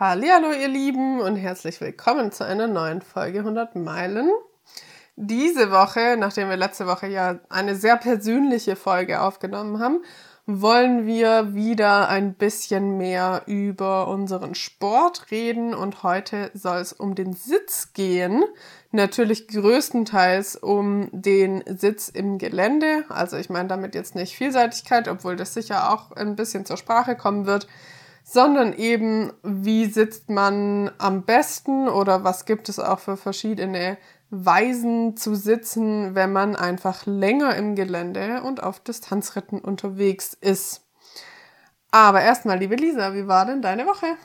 Hallo ihr Lieben und herzlich willkommen zu einer neuen Folge 100 Meilen. Diese Woche, nachdem wir letzte Woche ja eine sehr persönliche Folge aufgenommen haben, wollen wir wieder ein bisschen mehr über unseren Sport reden und heute soll es um den Sitz gehen. Natürlich größtenteils um den Sitz im Gelände. Also ich meine damit jetzt nicht Vielseitigkeit, obwohl das sicher auch ein bisschen zur Sprache kommen wird sondern eben, wie sitzt man am besten oder was gibt es auch für verschiedene Weisen zu sitzen, wenn man einfach länger im Gelände und auf Distanzritten unterwegs ist. Aber erstmal, liebe Lisa, wie war denn deine Woche?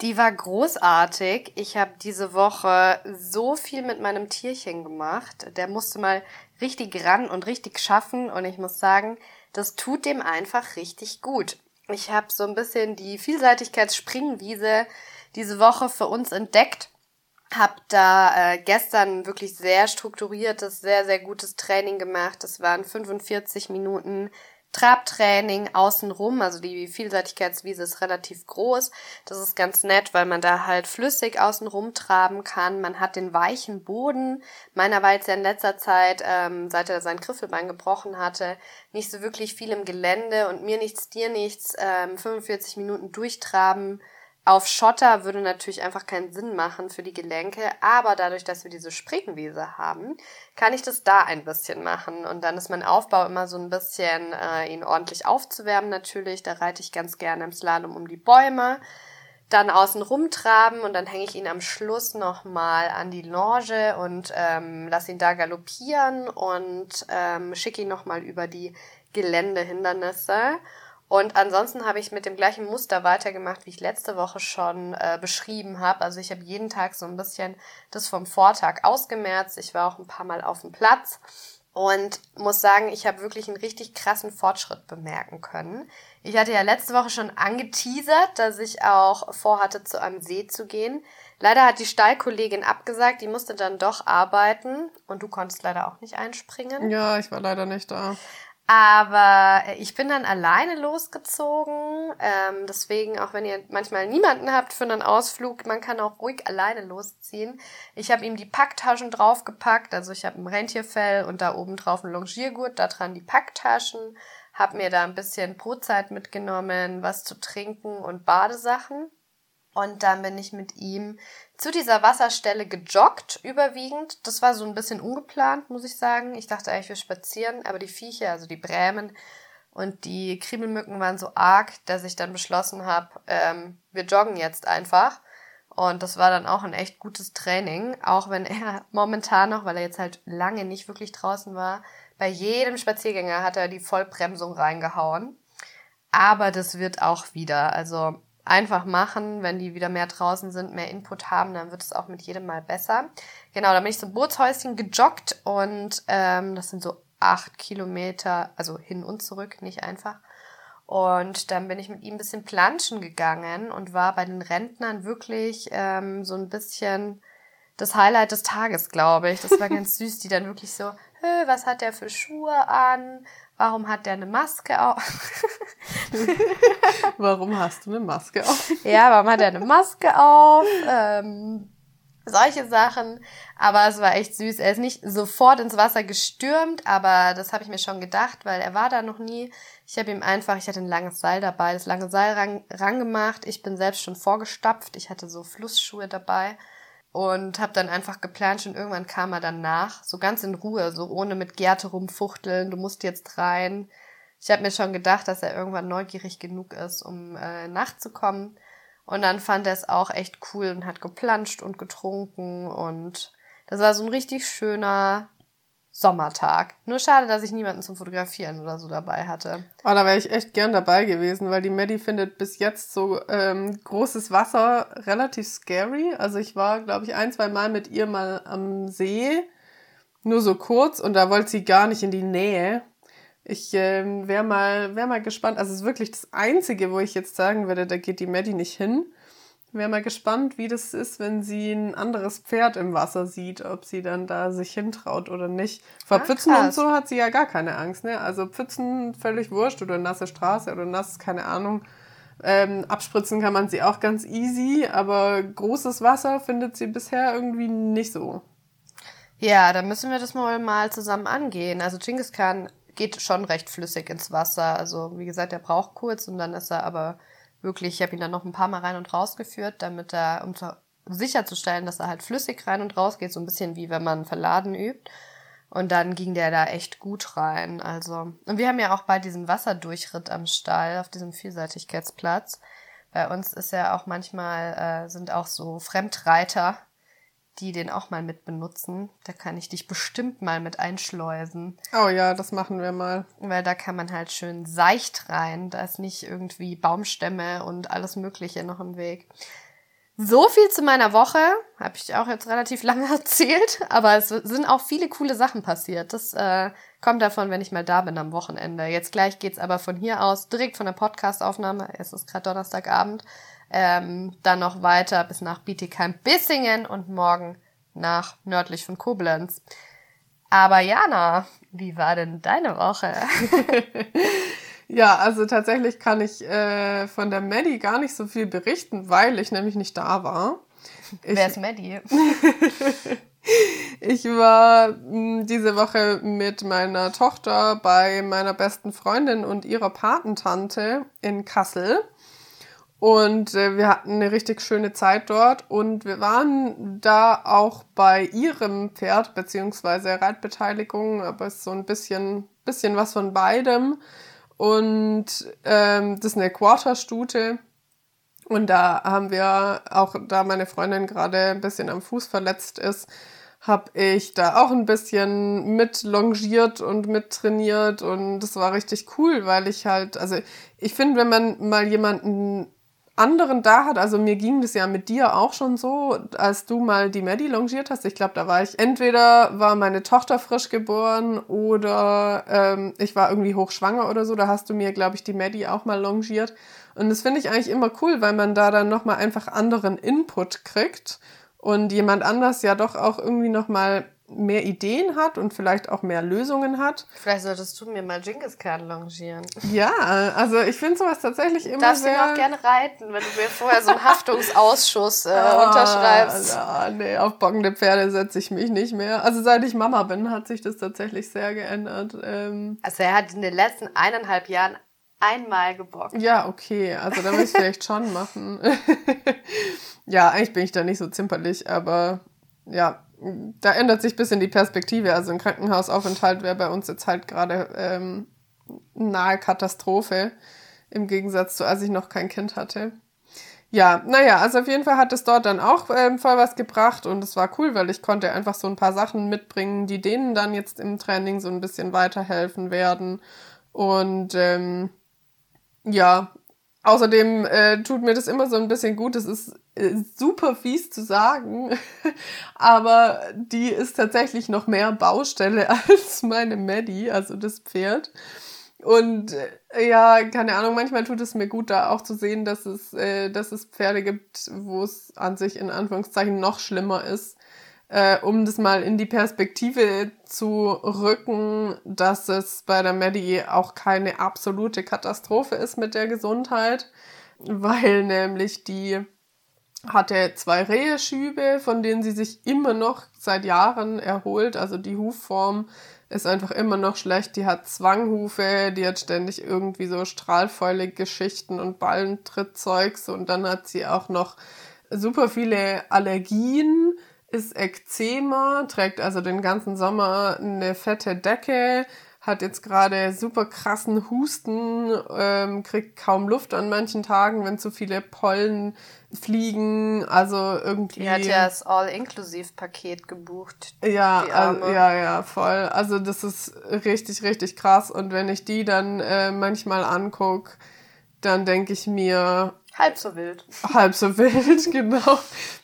Die war großartig. Ich habe diese Woche so viel mit meinem Tierchen gemacht. Der musste mal richtig ran und richtig schaffen und ich muss sagen, das tut dem einfach richtig gut. Ich habe so ein bisschen die Vielseitigkeitsspringwiese diese Woche für uns entdeckt. Hab da äh, gestern wirklich sehr strukturiertes, sehr, sehr gutes Training gemacht. Das waren 45 Minuten Trabtraining außenrum, also die Vielseitigkeitswiese ist relativ groß. Das ist ganz nett, weil man da halt flüssig außenrum traben kann. Man hat den weichen Boden. Meiner war jetzt ja in letzter Zeit, ähm, seit er sein Griffelbein gebrochen hatte, nicht so wirklich viel im Gelände und mir nichts, dir nichts, ähm, 45 Minuten durchtraben auf Schotter würde natürlich einfach keinen Sinn machen für die Gelenke, aber dadurch, dass wir diese Springwiese haben, kann ich das da ein bisschen machen. Und dann ist mein Aufbau immer so ein bisschen, äh, ihn ordentlich aufzuwärmen natürlich. Da reite ich ganz gerne im Slalom um die Bäume. Dann außen rumtraben und dann hänge ich ihn am Schluss nochmal an die Longe und ähm, lasse ihn da galoppieren und ähm, schicke ihn nochmal über die Geländehindernisse. Und ansonsten habe ich mit dem gleichen Muster weitergemacht, wie ich letzte Woche schon äh, beschrieben habe. Also ich habe jeden Tag so ein bisschen das vom Vortag ausgemerzt. Ich war auch ein paar Mal auf dem Platz und muss sagen, ich habe wirklich einen richtig krassen Fortschritt bemerken können. Ich hatte ja letzte Woche schon angeteasert, dass ich auch vorhatte, zu einem See zu gehen. Leider hat die Stallkollegin abgesagt, die musste dann doch arbeiten und du konntest leider auch nicht einspringen. Ja, ich war leider nicht da. Aber äh, ich bin dann alleine losgezogen. Ähm, deswegen, auch wenn ihr manchmal niemanden habt für einen Ausflug, man kann auch ruhig alleine losziehen. Ich habe ihm die Packtaschen draufgepackt. Also ich habe ein Rentierfell und da oben drauf ein Longiergurt, da dran die Packtaschen. Hab mir da ein bisschen Brotzeit mitgenommen, was zu trinken und Badesachen. Und dann bin ich mit ihm zu dieser Wasserstelle gejoggt, überwiegend. Das war so ein bisschen ungeplant, muss ich sagen. Ich dachte eigentlich, wir spazieren, aber die Viecher, also die Brämen und die Kriebelmücken waren so arg, dass ich dann beschlossen habe, ähm, wir joggen jetzt einfach. Und das war dann auch ein echt gutes Training, auch wenn er momentan noch, weil er jetzt halt lange nicht wirklich draußen war, bei jedem Spaziergänger hat er die Vollbremsung reingehauen. Aber das wird auch wieder. Also einfach machen. Wenn die wieder mehr draußen sind, mehr Input haben, dann wird es auch mit jedem Mal besser. Genau, da bin ich zum Bootshäuschen gejoggt und ähm, das sind so acht Kilometer, also hin und zurück, nicht einfach. Und dann bin ich mit ihm ein bisschen planschen gegangen und war bei den Rentnern wirklich ähm, so ein bisschen das Highlight des Tages, glaube ich. Das war ganz süß, die dann wirklich so, was hat der für Schuhe an? Warum hat der eine Maske auf? warum hast du eine Maske auf? ja, warum hat er eine Maske auf? Ähm, solche Sachen. Aber es war echt süß. Er ist nicht sofort ins Wasser gestürmt, aber das habe ich mir schon gedacht, weil er war da noch nie. Ich habe ihm einfach, ich hatte ein langes Seil dabei, das lange Seil ran, ran gemacht. Ich bin selbst schon vorgestapft. Ich hatte so Flussschuhe dabei und habe dann einfach geplant und irgendwann kam er dann nach, so ganz in Ruhe, so ohne mit Gerte rumfuchteln, du musst jetzt rein. Ich habe mir schon gedacht, dass er irgendwann neugierig genug ist, um äh, nachzukommen. Und dann fand er es auch echt cool und hat geplanscht und getrunken und das war so ein richtig schöner Sommertag. Nur schade, dass ich niemanden zum Fotografieren oder so dabei hatte. Oh, da wäre ich echt gern dabei gewesen, weil die Maddie findet bis jetzt so ähm, großes Wasser relativ scary. Also ich war, glaube ich, ein, zwei Mal mit ihr mal am See, nur so kurz und da wollte sie gar nicht in die Nähe. Ich ähm, wäre mal, wär mal gespannt. Also es ist wirklich das Einzige, wo ich jetzt sagen würde, da geht die Maddie nicht hin. Wäre mal gespannt, wie das ist, wenn sie ein anderes Pferd im Wasser sieht, ob sie dann da sich hintraut oder nicht. Vor ah, Pfützen krass. und so hat sie ja gar keine Angst, ne? Also Pfützen völlig wurscht oder nasse Straße oder nass, keine Ahnung. Ähm, abspritzen kann man sie auch ganz easy, aber großes Wasser findet sie bisher irgendwie nicht so. Ja, dann müssen wir das mal, mal zusammen angehen. Also Genghis Khan geht schon recht flüssig ins Wasser. Also wie gesagt, er braucht kurz und dann ist er aber wirklich, ich habe ihn dann noch ein paar Mal rein und raus geführt, damit er, um zu, sicherzustellen, dass er halt flüssig rein und raus geht, so ein bisschen wie wenn man Verladen übt. Und dann ging der da echt gut rein. Also, und wir haben ja auch bei diesem Wasserdurchritt am Stall auf diesem Vielseitigkeitsplatz. Bei uns ist ja auch manchmal, äh, sind auch so Fremdreiter, die den auch mal mit benutzen. Da kann ich dich bestimmt mal mit einschleusen. Oh ja, das machen wir mal. Weil da kann man halt schön seicht rein. Da ist nicht irgendwie Baumstämme und alles Mögliche noch im Weg. So viel zu meiner Woche. Habe ich auch jetzt relativ lange erzählt. Aber es sind auch viele coole Sachen passiert. Das äh, kommt davon, wenn ich mal da bin am Wochenende. Jetzt gleich geht's aber von hier aus direkt von der Podcastaufnahme. Es ist gerade Donnerstagabend. Ähm, dann noch weiter bis nach Bietigheim-Bissingen und morgen nach nördlich von Koblenz. Aber Jana, wie war denn deine Woche? Ja, also tatsächlich kann ich äh, von der Maddie gar nicht so viel berichten, weil ich nämlich nicht da war. Ich, Wer ist Maddie? ich war mh, hm, diese Woche mit meiner Tochter bei meiner besten Freundin und ihrer Patentante in Kassel. Und äh, wir hatten eine richtig schöne Zeit dort und wir waren da auch bei ihrem Pferd beziehungsweise Reitbeteiligung, aber es ist so ein bisschen, bisschen was von beidem. Und ähm, das ist eine Quarterstute. Und da haben wir, auch da meine Freundin gerade ein bisschen am Fuß verletzt ist, habe ich da auch ein bisschen mit longiert und mit trainiert und das war richtig cool, weil ich halt, also ich finde, wenn man mal jemanden anderen da hat. Also mir ging das ja mit dir auch schon so, als du mal die Maddie longiert hast. Ich glaube, da war ich, entweder war meine Tochter frisch geboren oder ähm, ich war irgendwie hochschwanger oder so. Da hast du mir, glaube ich, die Maddie auch mal longiert. Und das finde ich eigentlich immer cool, weil man da dann nochmal einfach anderen Input kriegt und jemand anders ja doch auch irgendwie nochmal mehr Ideen hat und vielleicht auch mehr Lösungen hat. Vielleicht solltest du mir mal Genghis Khan longieren. Ja, also ich finde sowas tatsächlich immer Darfst sehr... Darfst du auch gerne reiten, wenn du mir vorher so einen Haftungsausschuss äh, ah, unterschreibst. Ja, nee, auf bockende Pferde setze ich mich nicht mehr. Also seit ich Mama bin, hat sich das tatsächlich sehr geändert. Ähm, also er hat in den letzten eineinhalb Jahren einmal gebockt. Ja, okay, also da muss ich vielleicht schon machen. ja, eigentlich bin ich da nicht so zimperlich, aber ja, da ändert sich ein bisschen die Perspektive. Also ein Krankenhausaufenthalt wäre bei uns jetzt halt gerade ähm, nahe Katastrophe, im Gegensatz zu als ich noch kein Kind hatte. Ja, naja, also auf jeden Fall hat es dort dann auch ähm, voll was gebracht und es war cool, weil ich konnte einfach so ein paar Sachen mitbringen, die denen dann jetzt im Training so ein bisschen weiterhelfen werden. Und ähm, ja, Außerdem äh, tut mir das immer so ein bisschen gut. Es ist super fies zu sagen, aber die ist tatsächlich noch mehr Baustelle als meine Maddie, also das Pferd. Und äh, ja, keine Ahnung, manchmal tut es mir gut, da auch zu sehen, dass es, äh, dass es Pferde gibt, wo es an sich in Anführungszeichen noch schlimmer ist äh, um das mal in die Perspektive zu rücken, dass es bei der Maddie auch keine absolute Katastrophe ist mit der Gesundheit, weil nämlich die hatte zwei Reheschübe, von denen sie sich immer noch seit Jahren erholt. Also die Hufform ist einfach immer noch schlecht. Die hat Zwanghufe, die hat ständig irgendwie so Strahlfäule-Geschichten und Ballentrittzeugs und dann hat sie auch noch super viele Allergien ist Ekzema, trägt also den ganzen Sommer eine fette Decke, hat jetzt gerade super krassen Husten, ähm, kriegt kaum Luft an manchen Tagen, wenn zu viele Pollen fliegen. Also irgendwie. Die hat ja das All-Inclusive-Paket gebucht. Ja, also, ja, ja, voll. Also das ist richtig, richtig krass. Und wenn ich die dann äh, manchmal angucke, dann denke ich mir, Halb so wild. Halb so wild, genau.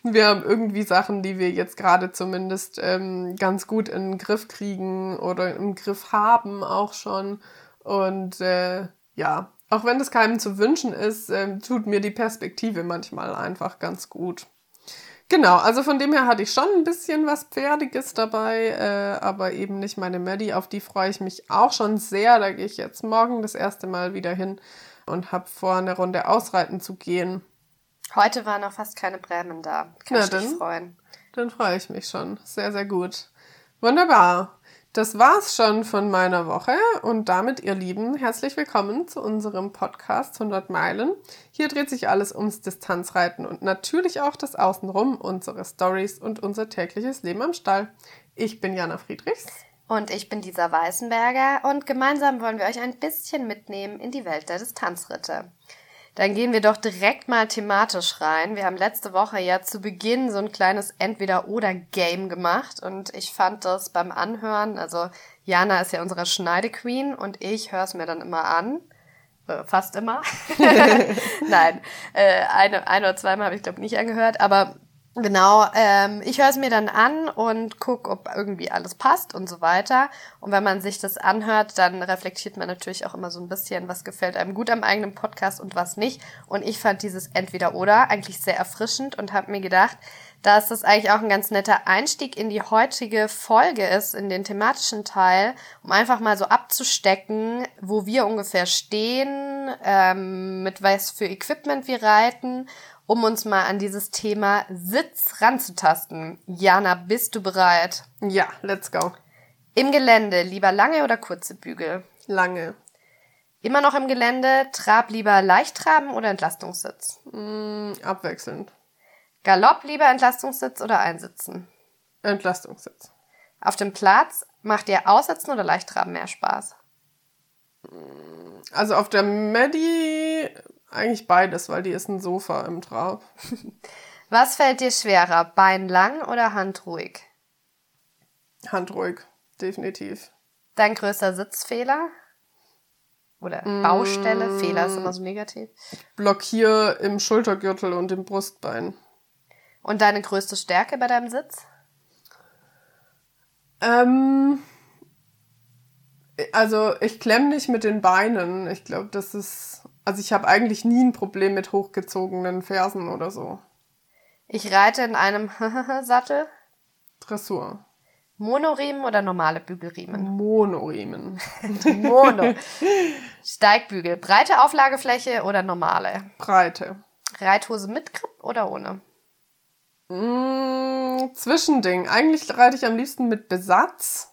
Wir haben irgendwie Sachen, die wir jetzt gerade zumindest ähm, ganz gut in den Griff kriegen oder im Griff haben auch schon. Und äh, ja, auch wenn das keinem zu wünschen ist, äh, tut mir die Perspektive manchmal einfach ganz gut. Genau, also von dem her hatte ich schon ein bisschen was Pferdiges dabei, äh, aber eben nicht meine Maddie. Auf die freue ich mich auch schon sehr. Da gehe ich jetzt morgen das erste Mal wieder hin und habe vor, eine Runde ausreiten zu gehen. Heute waren noch fast keine Bremen da. Kann Na ich dich dann. freuen. Dann freue ich mich schon. Sehr, sehr gut. Wunderbar. Das war's schon von meiner Woche und damit, ihr Lieben, herzlich willkommen zu unserem Podcast 100 Meilen. Hier dreht sich alles ums Distanzreiten und natürlich auch das Außenrum, unsere Stories und unser tägliches Leben am Stall. Ich bin Jana Friedrichs. Und ich bin Lisa Weißenberger und gemeinsam wollen wir euch ein bisschen mitnehmen in die Welt der Distanzritte. Dann gehen wir doch direkt mal thematisch rein. Wir haben letzte Woche ja zu Beginn so ein kleines Entweder-Oder-Game gemacht und ich fand das beim Anhören, also Jana ist ja unsere Schneidequeen und ich höre es mir dann immer an. Äh, Fast immer. Nein, äh, eine, ein oder zweimal habe ich glaube nicht angehört, aber Genau, ähm, ich höre es mir dann an und guck, ob irgendwie alles passt und so weiter. Und wenn man sich das anhört, dann reflektiert man natürlich auch immer so ein bisschen, was gefällt einem gut am eigenen Podcast und was nicht. Und ich fand dieses Entweder-Oder eigentlich sehr erfrischend und habe mir gedacht, dass das eigentlich auch ein ganz netter Einstieg in die heutige Folge ist, in den thematischen Teil, um einfach mal so abzustecken, wo wir ungefähr stehen, ähm, mit was für Equipment wir reiten um uns mal an dieses Thema Sitz ranzutasten. Jana, bist du bereit? Ja, let's go. Im Gelände lieber lange oder kurze Bügel? Lange. Immer noch im Gelände, Trab lieber Leichttraben oder Entlastungssitz? Mm, abwechselnd. Galopp lieber Entlastungssitz oder Einsitzen? Entlastungssitz. Auf dem Platz macht dir Aussitzen oder Leichttraben mehr Spaß? Also auf der Medi eigentlich beides, weil die ist ein Sofa im Trab. Was fällt dir schwerer, Bein lang oder Hand ruhig? Handruhig, definitiv. Dein größter Sitzfehler? Oder Baustelle? Fehler ist immer so negativ. Blockier im Schultergürtel und im Brustbein. Und deine größte Stärke bei deinem Sitz? Ähm, also ich klemm nicht mit den Beinen. Ich glaube, das ist. Also ich habe eigentlich nie ein Problem mit hochgezogenen Fersen oder so. Ich reite in einem Sattel. Dressur. Monoriemen oder normale Bügelriemen? Monoriemen. Mono. Steigbügel. Breite Auflagefläche oder normale? Breite. Reithose mit Grip oder ohne? Mm, Zwischending. Eigentlich reite ich am liebsten mit Besatz.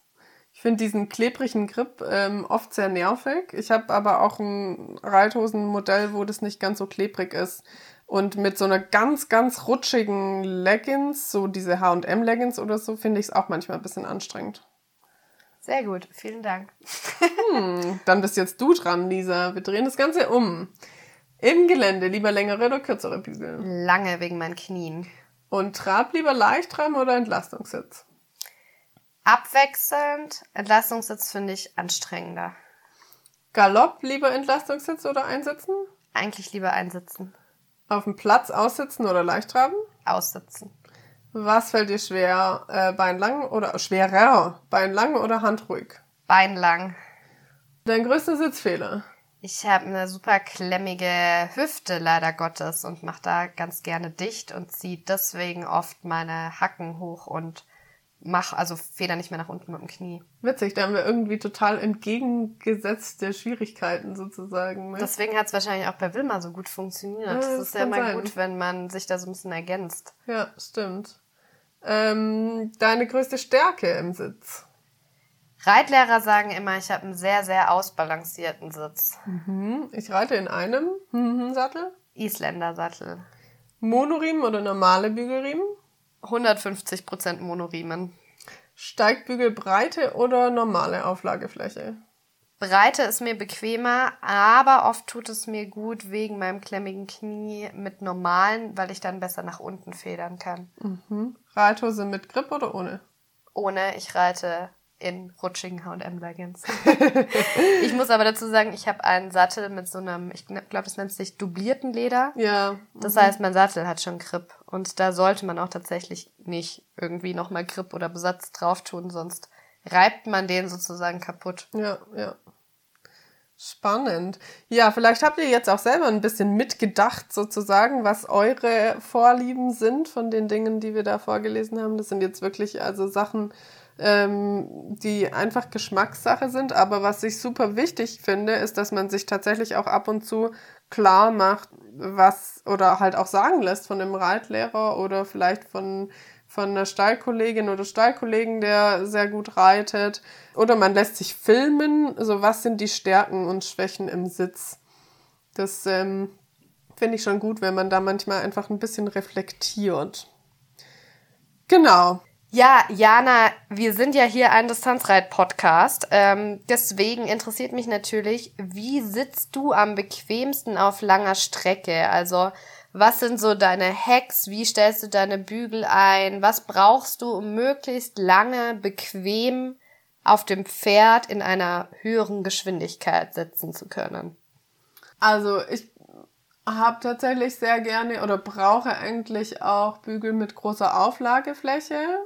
Finde diesen klebrigen Grip ähm, oft sehr nervig. Ich habe aber auch ein Reithosenmodell, wo das nicht ganz so klebrig ist. Und mit so einer ganz, ganz rutschigen Leggings, so diese H&M-Leggings oder so, finde ich es auch manchmal ein bisschen anstrengend. Sehr gut, vielen Dank. Hm, dann bist jetzt du dran, Lisa. Wir drehen das Ganze um. Im Gelände lieber längere oder kürzere Bügel? Lange wegen meinen Knien. Und Trab lieber Leichttraben oder Entlastungssitz? Abwechselnd. Entlastungssitz finde ich anstrengender. Galopp lieber Entlastungssitz oder einsitzen? Eigentlich lieber einsitzen. Auf dem Platz aussitzen oder Leichttraben? Aussitzen. Was fällt dir schwer? Äh, Bein lang oder schwerer? Bein lang oder handruhig? Bein lang. Dein größter Sitzfehler? Ich habe eine super klemmige Hüfte, leider Gottes, und mache da ganz gerne dicht und ziehe deswegen oft meine Hacken hoch und mach also feder nicht mehr nach unten mit dem Knie. Witzig, da haben wir irgendwie total entgegengesetzte Schwierigkeiten sozusagen. Ne? Deswegen hat es wahrscheinlich auch bei Wilma so gut funktioniert. Ja, das das ist ja immer sein. gut, wenn man sich da so ein bisschen ergänzt. Ja, stimmt. Ähm, deine größte Stärke im Sitz? Reitlehrer sagen immer, ich habe einen sehr, sehr ausbalancierten Sitz. Hm, ich reite in einem mhm, Sattel. Isländer-Sattel. Monoriemen oder normale Bügelriemen? 150% Monoriemen. Steigbügelbreite oder normale Auflagefläche? Breite ist mir bequemer, aber oft tut es mir gut wegen meinem klemmigen Knie mit normalen, weil ich dann besser nach unten federn kann. Mhm. Reithose mit Grip oder ohne? Ohne, ich reite in rutschigen H&M-Leggings. ich muss aber dazu sagen, ich habe einen Sattel mit so einem, ich glaube, es nennt sich dublierten Leder. Ja. Das heißt, mein Sattel hat schon Grip. Und da sollte man auch tatsächlich nicht irgendwie nochmal Grip oder Besatz drauf tun, sonst reibt man den sozusagen kaputt. Ja, ja. Spannend. Ja, vielleicht habt ihr jetzt auch selber ein bisschen mitgedacht, sozusagen, was eure Vorlieben sind von den Dingen, die wir da vorgelesen haben. Das sind jetzt wirklich also Sachen, ähm, die einfach Geschmackssache sind. Aber was ich super wichtig finde, ist, dass man sich tatsächlich auch ab und zu klar macht, was oder halt auch sagen lässt von dem Reitlehrer oder vielleicht von von einer Stallkollegin oder Stallkollegen, der sehr gut reitet. Oder man lässt sich filmen, so was sind die Stärken und Schwächen im Sitz. Das ähm, finde ich schon gut, wenn man da manchmal einfach ein bisschen reflektiert. Genau. Ja, Jana, wir sind ja hier ein Distanzreit-Podcast. Ähm, deswegen interessiert mich natürlich, wie sitzt du am bequemsten auf langer Strecke? Also, was sind so deine Hacks? Wie stellst du deine Bügel ein? Was brauchst du, um möglichst lange bequem auf dem Pferd in einer höheren Geschwindigkeit sitzen zu können? Also, ich habe tatsächlich sehr gerne oder brauche eigentlich auch Bügel mit großer Auflagefläche.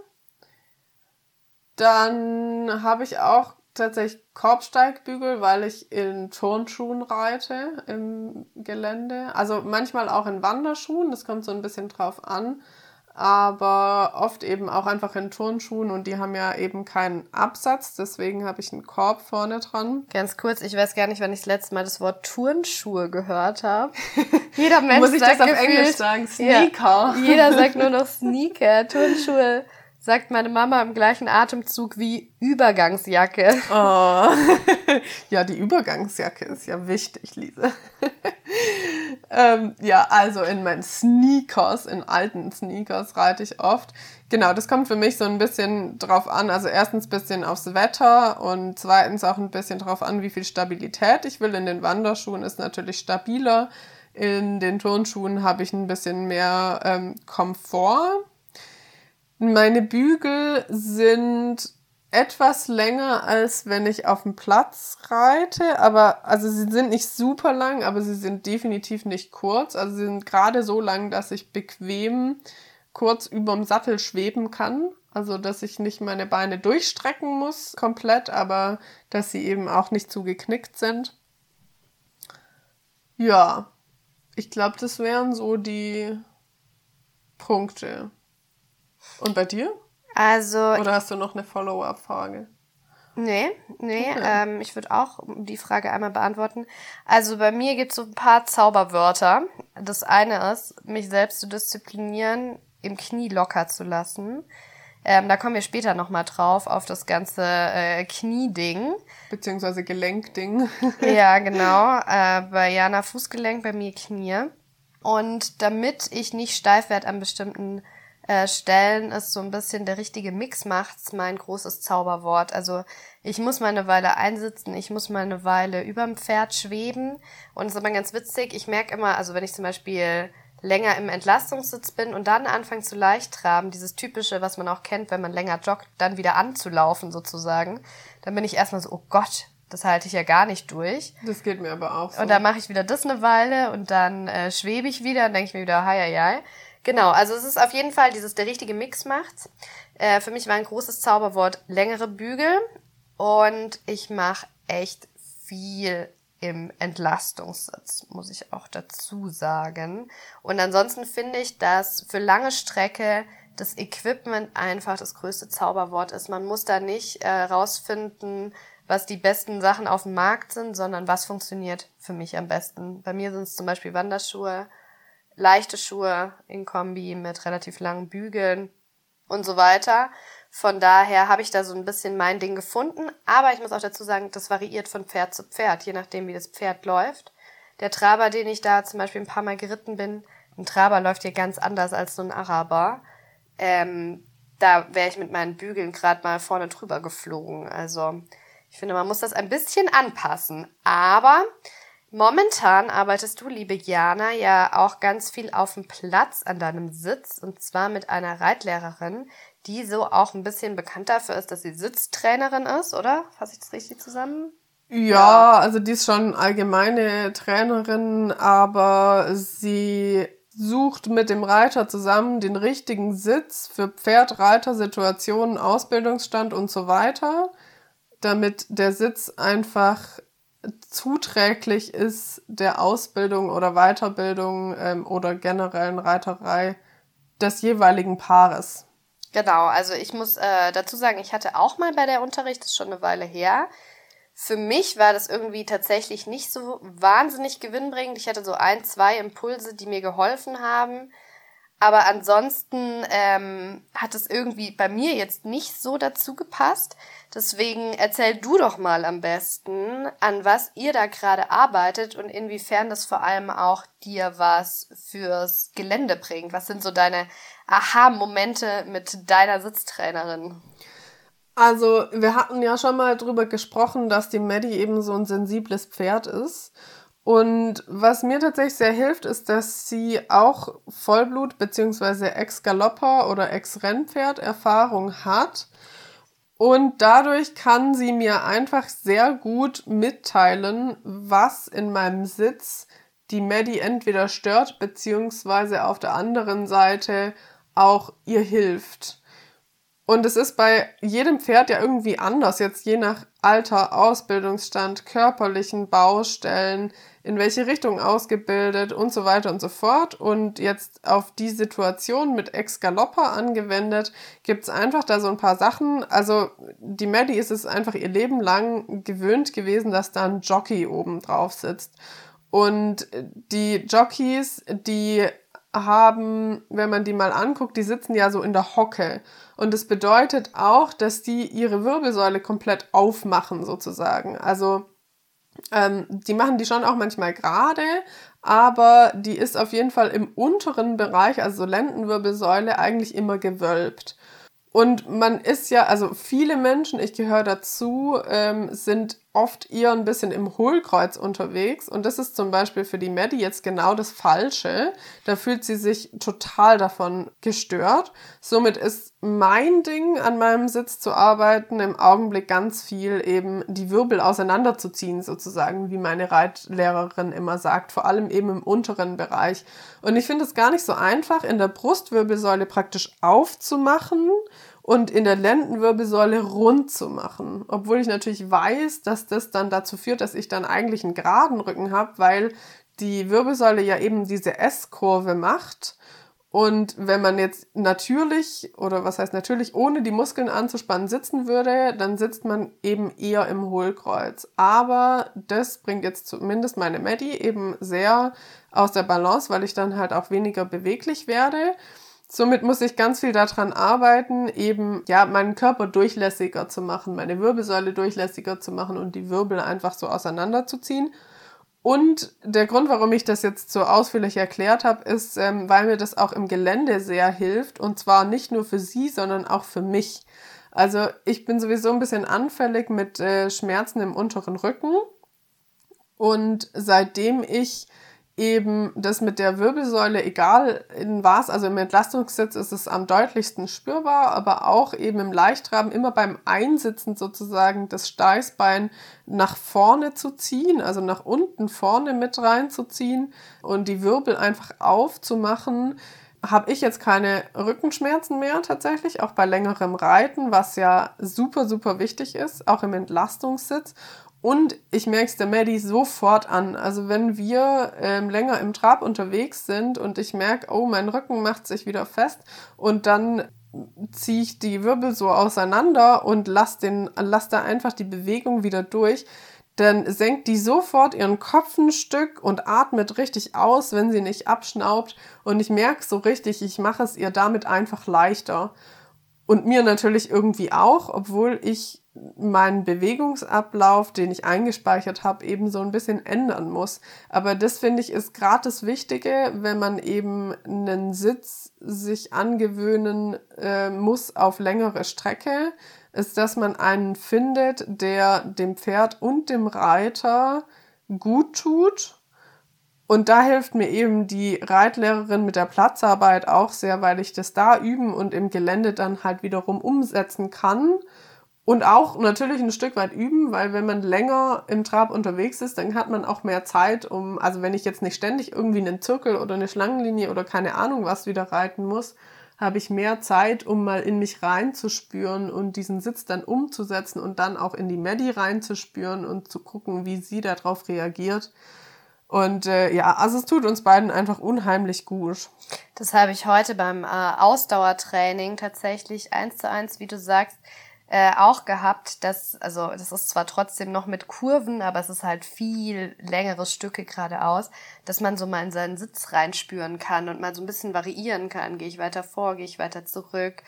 Dann habe ich auch tatsächlich Korbsteigbügel, weil ich in Turnschuhen reite im Gelände. Also manchmal auch in Wanderschuhen, das kommt so ein bisschen drauf an. Aber oft eben auch einfach in Turnschuhen und die haben ja eben keinen Absatz, deswegen habe ich einen Korb vorne dran. Ganz kurz, ich weiß gar nicht, wann ich das letzte Mal das Wort Turnschuhe gehört habe. Jeder Mensch Muss ich sagt das auf gefühlt- Englisch sagen? Sneaker. Ja, jeder sagt nur noch Sneaker, Turnschuhe. Sagt meine Mama im gleichen Atemzug wie Übergangsjacke. Oh. ja, die Übergangsjacke ist ja wichtig, Lisa. ähm, ja, also in meinen Sneakers, in alten Sneakers reite ich oft. Genau, das kommt für mich so ein bisschen drauf an. Also erstens bisschen aufs Wetter und zweitens auch ein bisschen drauf an, wie viel Stabilität ich will. In den Wanderschuhen ist natürlich stabiler. In den Turnschuhen habe ich ein bisschen mehr ähm, Komfort. Meine Bügel sind etwas länger, als wenn ich auf dem Platz reite, aber also sie sind nicht super lang, aber sie sind definitiv nicht kurz. Also sie sind gerade so lang, dass ich bequem kurz überm Sattel schweben kann. Also dass ich nicht meine Beine durchstrecken muss komplett, aber dass sie eben auch nicht zu geknickt sind. Ja, ich glaube, das wären so die Punkte. Und bei dir? Also, Oder hast du noch eine Follow-up-Frage? nee, nee, Okay. ähm, ich würde auch die Frage einmal beantworten. Also bei mir gibt es so ein paar Zauberwörter. Das eine ist, mich selbst zu disziplinieren, im Knie locker zu lassen. Ähm, da kommen wir später nochmal drauf, auf das ganze äh, Knieding. Beziehungsweise Gelenkding. Ja, genau. Äh, bei Jana Fußgelenk, bei mir Knie. Und damit ich nicht steif werde an bestimmten äh, Stellen, ist so ein bisschen der richtige Mix macht's mein großes Zauberwort. Also ich muss mal eine Weile einsitzen, ich muss mal eine Weile überm Pferd schweben. Und es ist aber ganz witzig, ich merke immer, also wenn ich zum Beispiel länger im Entlastungssitz bin und dann anfange zu leicht traben, dieses typische, was man auch kennt, wenn man länger joggt, dann wieder anzulaufen sozusagen, dann bin ich erstmal so, oh Gott, das halte ich ja gar nicht durch. Das geht mir aber auch so. Und dann mache ich wieder das eine Weile und dann äh, schwebe ich wieder und denke ich mir wieder, hei, hei, hei. Genau, also es ist auf jeden Fall dieses, der richtige Mix macht's. Äh, für mich war ein großes Zauberwort längere Bügel und ich mache echt viel im Entlastungssitz, muss ich auch dazu sagen. Und ansonsten finde ich, dass für lange Strecke das Equipment einfach das größte Zauberwort ist. Man muss da nicht äh, rausfinden, was die besten Sachen auf dem Markt sind, sondern was funktioniert für mich am besten. Bei mir sind es zum Beispiel Wanderschuhe, leichte Schuhe in Kombi mit relativ langen Bügeln und so weiter. Von daher habe ich da so ein bisschen mein Ding gefunden. Aber ich muss auch dazu sagen, das variiert von Pferd zu Pferd, je nachdem, wie das Pferd läuft. Der Traber, den ich da zum Beispiel ein paar Mal geritten bin, ein Traber läuft hier ganz anders als so ein Araber. Ähm, da wäre ich mit meinen Bügeln gerade mal vorne drüber geflogen. Also ich finde, man muss das ein bisschen anpassen. Aber momentan arbeitest du, liebe Jana, ja auch ganz viel auf dem Platz an deinem Sitz. Und zwar mit einer Reitlehrerin, die so auch ein bisschen bekannt dafür ist, dass sie Sitztrainerin ist, oder? Fasse ich das richtig zusammen? Ja, also die ist schon allgemeine Trainerin, aber sie sucht mit dem Reiter zusammen den richtigen Sitz für Pferd, Reiter, Situationen, Ausbildungsstand und so weiter, damit der Sitz einfach zuträglich ist der Ausbildung oder Weiterbildung ähm, oder generellen Reiterei des jeweiligen Paares. Genau, also ich muss äh, dazu sagen, ich hatte auch mal bei der Unterricht, das ist schon eine Weile her. Für mich war das irgendwie tatsächlich nicht so wahnsinnig gewinnbringend. Ich hatte so ein, zwei Impulse, die mir geholfen haben. Aber ansonsten ähm, hat es irgendwie bei mir jetzt nicht so dazu gepasst. Deswegen erzähl du doch mal am besten, an was ihr da gerade arbeitet und inwiefern das vor allem auch dir was fürs Gelände bringt. Was sind so deine Aha-Momente mit deiner Sitztrainerin? Also, wir hatten ja schon mal drüber gesprochen, dass die Maddie eben so ein sensibles Pferd ist. Und was mir tatsächlich sehr hilft, ist, dass sie auch Vollblut- bzw. Ex-Galopper oder Ex-Rennpferd Erfahrung hat. Und dadurch kann sie mir einfach sehr gut mitteilen, was in meinem Sitz die Maddie entweder stört, beziehungsweise auf der anderen Seite auch ihr hilft. Und es ist bei jedem Pferd ja irgendwie anders, jetzt je nach Alter, Ausbildungsstand, körperlichen Baustellen, in welche Richtung ausgebildet und so weiter und so fort. Und jetzt auf die Situation mit Ex-Galopper angewendet, gibt's einfach da so ein paar Sachen. Also die Maddie ist es einfach ihr Leben lang gewöhnt gewesen, dass da ein Jockey oben drauf sitzt. Und die Jockeys, die haben, wenn man die mal anguckt, die sitzen ja so in der Hocke. Und es bedeutet auch, dass die ihre Wirbelsäule komplett aufmachen, sozusagen. Also ähm, die machen die schon auch manchmal gerade, aber die ist auf jeden Fall im unteren Bereich, also Lendenwirbelsäule, eigentlich immer gewölbt. Und man ist ja, also viele Menschen, ich gehöre dazu, ähm, sind oft eher ein bisschen im Hohlkreuz unterwegs. Und das ist zum Beispiel für die Maddie jetzt genau das Falsche. Da fühlt sie sich total davon gestört. Somit ist mein Ding, an meinem Sitz zu arbeiten, im Augenblick ganz viel eben die Wirbel auseinanderzuziehen, sozusagen, wie meine Reitlehrerin immer sagt, vor allem eben im unteren Bereich. Und ich finde es gar nicht so einfach, in der Brustwirbelsäule praktisch aufzumachen und in der Lendenwirbelsäule rund zu machen. Obwohl ich natürlich weiß, dass das dann dazu führt, dass ich dann eigentlich einen geraden Rücken habe, weil die Wirbelsäule ja eben diese S-Kurve macht. Und wenn man jetzt natürlich, oder was heißt natürlich, ohne die Muskeln anzuspannen sitzen würde, dann sitzt man eben eher im Hohlkreuz. Aber das bringt jetzt zumindest meine Maddie eben sehr aus der Balance, weil ich dann halt auch weniger beweglich werde. Somit muss ich ganz viel daran arbeiten, eben ja meinen Körper durchlässiger zu machen, meine Wirbelsäule durchlässiger zu machen und die Wirbel einfach so auseinanderzuziehen. Und der Grund, warum ich das jetzt so ausführlich erklärt habe, ist, ähm, weil mir das auch im Gelände sehr hilft und zwar nicht nur für sie, sondern auch für mich. Also ich bin sowieso ein bisschen anfällig mit äh, Schmerzen im unteren Rücken und seitdem ich eben das mit der Wirbelsäule, egal in was, also im Entlastungssitz ist es am deutlichsten spürbar, aber auch eben im Leichtraben immer beim Einsitzen sozusagen das Steißbein nach vorne zu ziehen, also nach unten vorne mit reinzuziehen und die Wirbel einfach aufzumachen, habe ich jetzt keine Rückenschmerzen mehr tatsächlich, auch bei längerem Reiten, was ja super, super wichtig ist, auch im Entlastungssitz. Und ich merke es der Maddie sofort an. Also wenn wir ähm, länger im Trab unterwegs sind und ich merke, oh, mein Rücken macht sich wieder fest und dann ziehe ich die Wirbel so auseinander und lass, den, lass da einfach die Bewegung wieder durch, dann senkt die sofort ihren Kopf ein Stück und atmet richtig aus, wenn sie nicht abschnaubt. Und ich merke so richtig, ich mache es ihr damit einfach leichter. Und mir natürlich irgendwie auch, obwohl ich meinen Bewegungsablauf, den ich eingespeichert habe, eben so ein bisschen ändern muss. Aber das finde ich ist gerade das Wichtige, wenn man eben einen Sitz sich angewöhnen äh, muss auf längere Strecke, ist, dass man einen findet, der dem Pferd und dem Reiter gut tut. Und da hilft mir eben die Reitlehrerin mit der Platzarbeit auch sehr, weil ich das da üben und im Gelände dann halt wiederum umsetzen kann und auch natürlich ein Stück weit üben, weil wenn man länger im Trab unterwegs ist, dann hat man auch mehr Zeit, um, also wenn ich jetzt nicht ständig irgendwie einen Zirkel oder eine Schlangenlinie oder keine Ahnung was wieder reiten muss, habe ich mehr Zeit, um mal in mich reinzuspüren und diesen Sitz dann umzusetzen und dann auch in die Medi reinzuspüren und zu gucken, wie sie darauf reagiert. Und äh, ja, also es tut uns beiden einfach unheimlich gut. Das habe ich heute beim äh, Ausdauertraining tatsächlich eins zu eins, wie du sagst, äh, auch gehabt. Dass, also das ist zwar trotzdem noch mit Kurven, aber es ist halt viel längere Stücke geradeaus, dass man so mal in seinen Sitz reinspüren kann und mal so ein bisschen variieren kann. Gehe ich weiter vor, gehe ich weiter zurück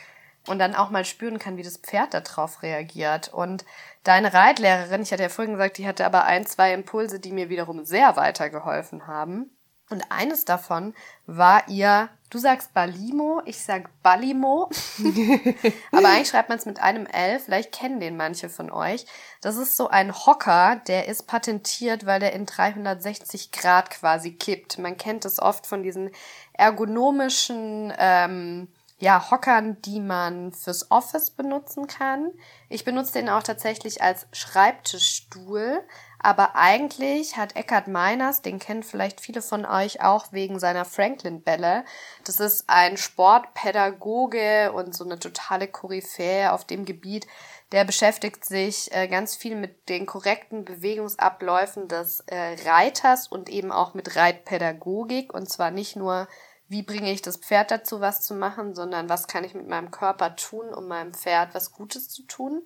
und dann auch mal spüren kann, wie das Pferd darauf reagiert. Und deine Reitlehrerin, ich hatte ja vorhin gesagt, die hatte aber ein, zwei Impulse, die mir wiederum sehr weitergeholfen haben. Und eines davon war ihr, du sagst Balimo, ich sag Balimo. aber eigentlich schreibt man es mit einem L, vielleicht kennen den manche von euch. Das ist so ein Hocker, der ist patentiert, weil der in 360 Grad quasi kippt. Man kennt es oft von diesen ergonomischen ähm, ja, Hockern, die man fürs Office benutzen kann. Ich benutze den auch tatsächlich als Schreibtischstuhl, aber eigentlich hat Eckhard Meiners, den kennen vielleicht viele von euch auch wegen seiner Franklin-Bälle. Das ist ein Sportpädagoge und so eine totale Koryphäe auf dem Gebiet. Der beschäftigt sich äh, ganz viel mit den korrekten Bewegungsabläufen des äh, Reiters und eben auch mit Reitpädagogik und zwar nicht nur wie bringe ich das Pferd dazu, was zu machen, sondern was kann ich mit meinem Körper tun, um meinem Pferd was Gutes zu tun.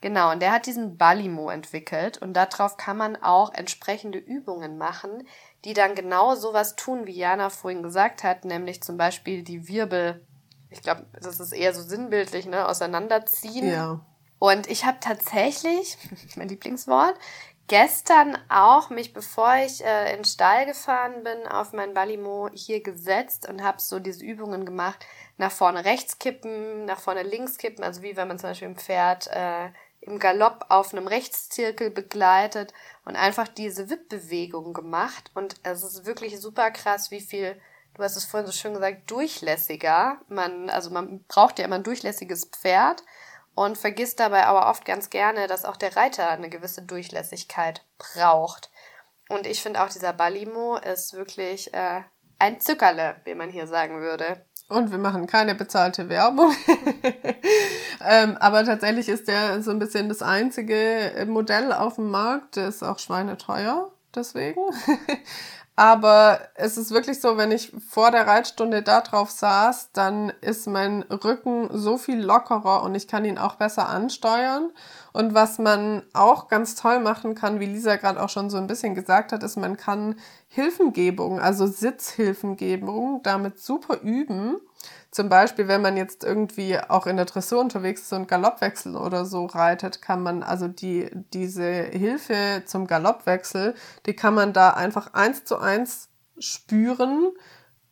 Genau, und der hat diesen Balimo entwickelt und darauf kann man auch entsprechende Übungen machen, die dann genau sowas tun, wie Jana vorhin gesagt hat, nämlich zum Beispiel die Wirbel, ich glaube, das ist eher so sinnbildlich, ne, auseinanderziehen. Ja. Und ich habe tatsächlich, mein Lieblingswort, gestern auch mich, bevor ich äh, in den Stall gefahren bin, auf mein Balimo hier gesetzt und habe so diese Übungen gemacht. Nach vorne rechts kippen, nach vorne links kippen, also wie wenn man zum Beispiel im Pferd äh, im Galopp auf einem Rechtszirkel begleitet und einfach diese Wippbewegung gemacht. Und es ist wirklich super krass, wie viel, du hast es vorhin so schön gesagt, durchlässiger. Man, also man braucht ja immer ein durchlässiges Pferd und vergisst dabei aber oft ganz gerne, dass auch der Reiter eine gewisse Durchlässigkeit braucht. Und ich finde auch dieser Balimo ist wirklich äh, ein Zückerle, wie man hier sagen würde. Und wir machen keine bezahlte Werbung. ähm, aber tatsächlich ist der so ein bisschen das einzige Modell auf dem Markt. Der ist auch schweineteuer, deswegen. Aber es ist wirklich so, wenn ich vor der Reitstunde da drauf saß, dann ist mein Rücken so viel lockerer und ich kann ihn auch besser ansteuern. Und was man auch ganz toll machen kann, wie Lisa gerade auch schon so ein bisschen gesagt hat, ist, man kann Hilfengebung, also Sitzhilfengebung, damit super üben. Zum Beispiel, wenn man jetzt irgendwie auch in der Dressur unterwegs ist und Galoppwechsel oder so reitet, kann man also die, diese Hilfe zum Galoppwechsel, die kann man da einfach eins zu eins spüren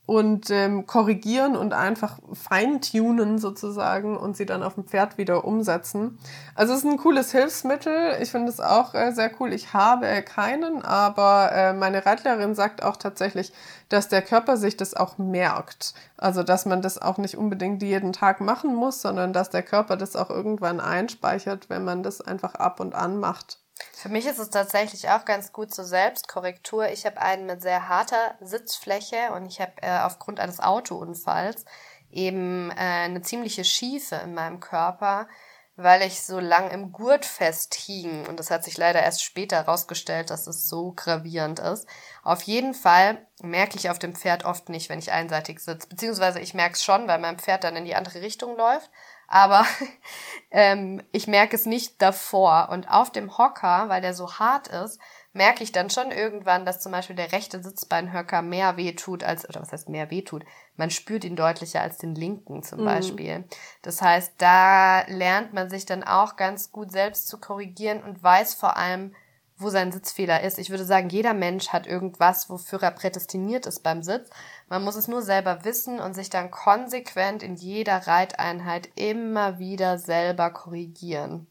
und ähm, korrigieren und einfach feintunen sozusagen und sie dann auf dem Pferd wieder umsetzen. Also es ist ein cooles Hilfsmittel. Ich finde es auch äh, sehr cool. Ich habe keinen, aber äh, meine Reitlehrerin sagt auch tatsächlich, dass der Körper sich das auch merkt. Also dass man das auch nicht unbedingt jeden Tag machen muss, sondern dass der Körper das auch irgendwann einspeichert, wenn man das einfach ab und an macht. Für mich ist es tatsächlich auch ganz gut zur Selbstkorrektur. Ich habe einen mit sehr harter Sitzfläche und ich habe äh, aufgrund eines Autounfalls eben äh, eine ziemliche Schiefe in meinem Körper, weil ich so lang im Gurt festhing. Und das hat sich leider erst später herausgestellt, dass es so gravierend ist. Auf jeden Fall merke ich auf dem Pferd oft nicht, wenn ich einseitig sitze. Beziehungsweise ich merke es schon, weil mein Pferd dann in die andere Richtung läuft aber ähm, ich merke es nicht davor. Und auf dem Hocker, weil der so hart ist, merke ich dann schon irgendwann, dass zum Beispiel der rechte Sitzbeinhöcker mehr wehtut als, oder was heißt mehr wehtut? Man spürt ihn deutlicher als den linken zum mhm. Beispiel. Das heißt, da lernt man sich dann auch ganz gut selbst zu korrigieren und weiß vor allem, wo sein Sitzfehler ist. Ich würde sagen, jeder Mensch hat irgendwas, wofür er prädestiniert ist beim Sitz. Man muss es nur selber wissen und sich dann konsequent in jeder Reiteinheit immer wieder selber korrigieren.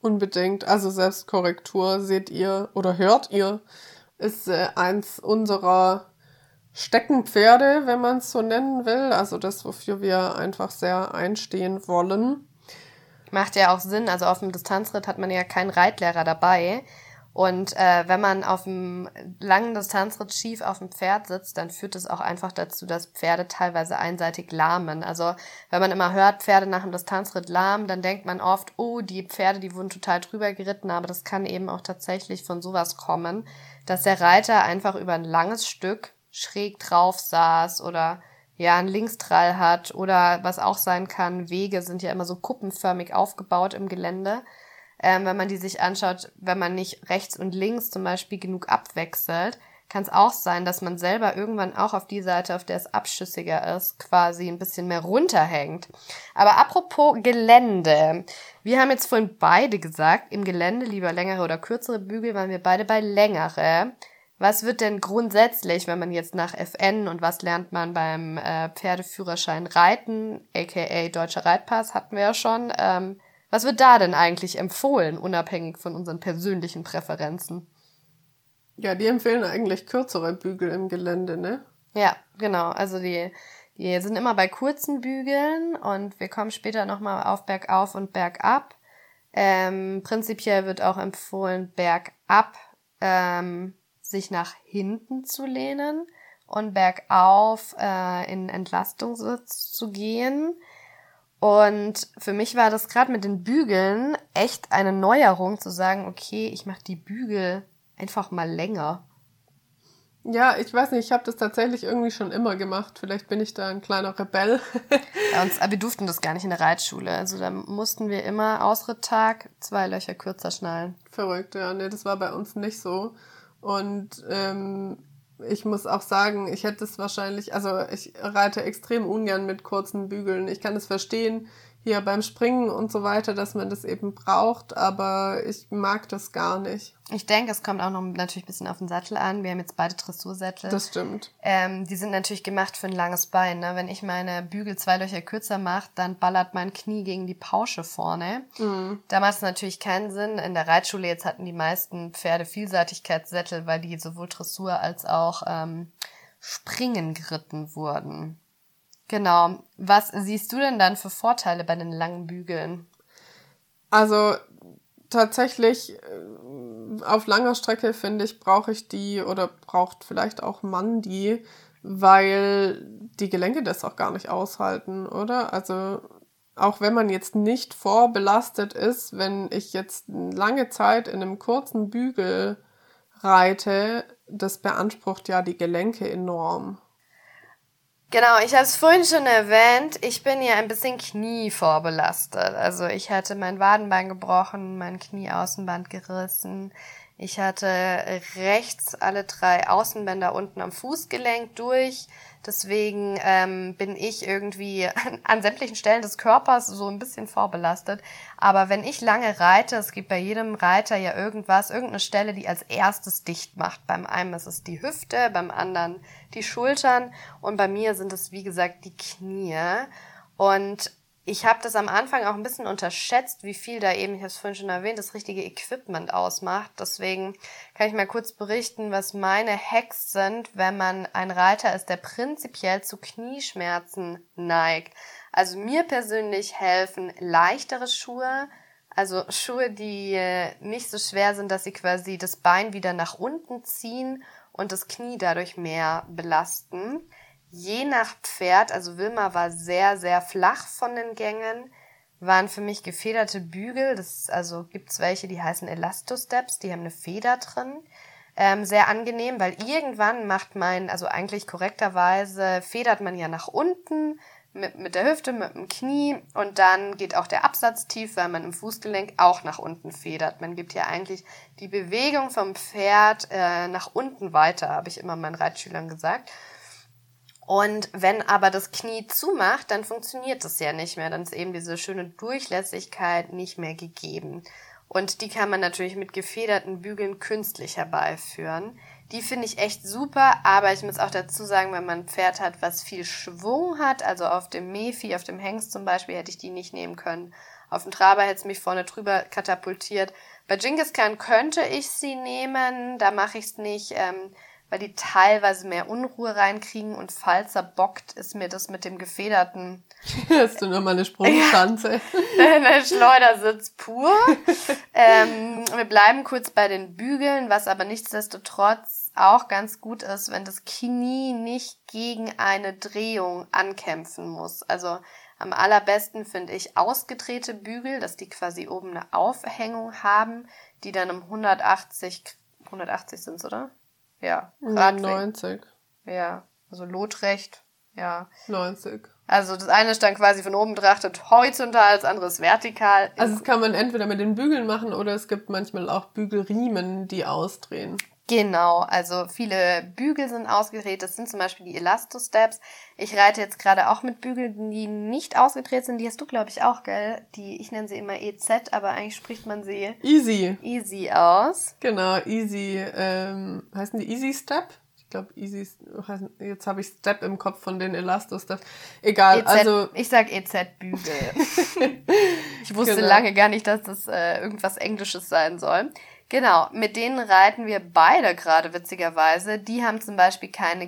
Unbedingt. Also Selbstkorrektur seht ihr oder hört ihr, ist äh, eins unserer Steckenpferde, wenn man es so nennen will. Also das, wofür wir einfach sehr einstehen wollen. Macht ja auch Sinn. Also auf dem Distanzritt hat man ja keinen Reitlehrer dabei. Und äh, wenn man auf einem langen Distanzritt schief auf dem Pferd sitzt, dann führt es auch einfach dazu, dass Pferde teilweise einseitig lahmen. Also wenn man immer hört, Pferde nach dem Distanzritt lahmen, dann denkt man oft, oh, die Pferde, die wurden total drüber geritten, aber das kann eben auch tatsächlich von sowas kommen, dass der Reiter einfach über ein langes Stück schräg drauf saß oder ja, einen Linkstrall hat oder was auch sein kann, Wege sind ja immer so kuppenförmig aufgebaut im Gelände ähm, wenn man die sich anschaut, wenn man nicht rechts und links zum Beispiel genug abwechselt, kann es auch sein, dass man selber irgendwann auch auf die Seite, auf der es abschüssiger ist, quasi ein bisschen mehr runterhängt. Aber apropos Gelände. Wir haben jetzt vorhin beide gesagt, im Gelände lieber längere oder kürzere Bügel, waren wir beide bei längere. Was wird denn grundsätzlich, wenn man jetzt nach FN und was lernt man beim äh, Pferdeführerschein Reiten, aka Deutscher Reitpass, hatten wir ja schon, ähm, was wird da denn eigentlich empfohlen, unabhängig von unseren persönlichen Präferenzen? Ja, die empfehlen eigentlich kürzere Bügel im Gelände, ne? Ja, genau. Also die, die sind immer bei kurzen Bügeln und wir kommen später nochmal auf bergauf und bergab. Ähm, prinzipiell wird auch empfohlen, bergab ähm, sich nach hinten zu lehnen und bergauf äh, in Entlastungssitz zu gehen. Und für mich war das gerade mit den Bügeln echt eine Neuerung zu sagen, okay, ich mache die Bügel einfach mal länger. Ja, ich weiß nicht, ich habe das tatsächlich irgendwie schon immer gemacht. Vielleicht bin ich da ein kleiner Rebell. ja, uns, aber wir durften das gar nicht in der Reitschule. Also da mussten wir immer Ausritttag zwei Löcher kürzer schnallen. Verrückt, ja. Nee, das war bei uns nicht so. Und ähm, ich muss auch sagen, ich hätte es wahrscheinlich, also ich reite extrem ungern mit kurzen Bügeln. Ich kann es verstehen, hier beim Springen und so weiter, dass man das eben braucht, aber ich mag das gar nicht. Ich denke, es kommt auch noch natürlich ein bisschen auf den Sattel an. Wir haben jetzt beide Dressursättel. Das stimmt. Ähm, die sind natürlich gemacht für ein langes Bein. Ne? Wenn ich meine Bügel zwei Löcher kürzer mache, dann ballert mein Knie gegen die Pausche vorne. Mhm. Da macht es natürlich keinen Sinn. In der Reitschule jetzt hatten die meisten Pferde Vielseitigkeitssättel, weil die sowohl Dressur als auch ähm, Springen geritten wurden. Genau. Was siehst du denn dann für Vorteile bei den langen Bügeln? Also tatsächlich äh, auf langer Strecke finde ich, brauche ich die oder braucht vielleicht auch Mann die, weil die Gelenke das auch gar nicht aushalten, oder? Also auch wenn man jetzt nicht vorbelastet ist, wenn ich jetzt lange Zeit in einem kurzen Bügel reite, das beansprucht ja die Gelenke enorm. Genau, ich habe es vorhin schon erwähnt, ich bin ja ein bisschen knievorbelastet. Also ich hatte mein Wadenbein gebrochen, mein Knieaußenband gerissen. Ich hatte rechts alle drei Außenbänder unten am Fußgelenk durch. Deswegen ähm, bin ich irgendwie an sämtlichen Stellen des Körpers so ein bisschen vorbelastet. Aber wenn ich lange reite, es gibt bei jedem Reiter ja irgendwas, irgendeine Stelle, die als erstes dicht macht. Beim einen ist es die Hüfte, beim anderen die Schultern und bei mir sind es, wie gesagt, die Knie. Und ich habe das am Anfang auch ein bisschen unterschätzt, wie viel da eben, ich habe es vorhin schon erwähnt, das richtige Equipment ausmacht. Deswegen kann ich mal kurz berichten, was meine Hacks sind, wenn man ein Reiter ist, der prinzipiell zu Knieschmerzen neigt. Also mir persönlich helfen leichtere Schuhe, also Schuhe, die äh, nicht so schwer sind, dass sie quasi das Bein wieder nach unten ziehen und das Knie dadurch mehr belasten je nach Pferd, also Wilma war sehr, sehr flach von den Gängen, waren für mich gefederte Bügel. Das also gibt's welche, die heißen Elastosteps, die haben eine Feder drin. Ähm, sehr angenehm, weil irgendwann macht man, also eigentlich korrekterweise, federt man ja nach unten mit, mit der Hüfte, mit dem Knie und dann geht auch der Absatz tief, weil man im Fußgelenk auch nach unten federt. Man gibt ja eigentlich die Bewegung vom Pferd äh, nach unten weiter, habe ich immer meinen Reitschülern gesagt. Und wenn aber das Knie zumacht, dann funktioniert das ja nicht mehr. Dann ist eben diese schöne Durchlässigkeit nicht mehr gegeben. Und die kann man natürlich mit gefederten Bügeln künstlich herbeiführen. Die finde ich echt super, aber ich muss auch dazu sagen, wenn man ein Pferd hat, was viel Schwung hat, also auf dem Mefi, auf dem Hengst zum Beispiel, hätte ich die nicht nehmen können. Auf dem Traber hätte es mich vorne drüber katapultiert. Bei Genghis Khan könnte ich sie nehmen, da mache ich es nicht. Ähm, weil die teilweise mehr Unruhe reinkriegen und Falzer bockt, ist mir das mit dem gefederten. Hast du nochmal eine Sprungschanze? Ein Schleudersitz pur. ähm, wir bleiben kurz bei den Bügeln, was aber nichtsdestotrotz auch ganz gut ist, wenn das Knie nicht gegen eine Drehung ankämpfen muss. Also am allerbesten finde ich ausgedrehte Bügel, dass die quasi oben eine Aufhängung haben, die dann um 180, 180 sind oder? Ja. Grad 90. Ja, also lotrecht, ja. 90. Also das eine ist dann quasi von oben betrachtet horizontal, das andere ist vertikal. Also das kann man entweder mit den Bügeln machen oder es gibt manchmal auch Bügelriemen, die ausdrehen. Genau, also viele Bügel sind ausgedreht. Das sind zum Beispiel die Elasto-Steps. Ich reite jetzt gerade auch mit Bügeln, die nicht ausgedreht sind. Die hast du, glaube ich, auch, gell? Die, ich nenne sie immer EZ, aber eigentlich spricht man sie Easy. Easy aus. Genau, Easy. Ähm, heißen die Easy Step? Ich glaube, Easy. Jetzt habe ich Step im Kopf von den Elasto-Steps. Egal, EZ, also. Ich sag EZ-Bügel. ich wusste genau. lange gar nicht, dass das äh, irgendwas Englisches sein soll. Genau, mit denen reiten wir beide gerade witzigerweise. Die haben zum Beispiel keine,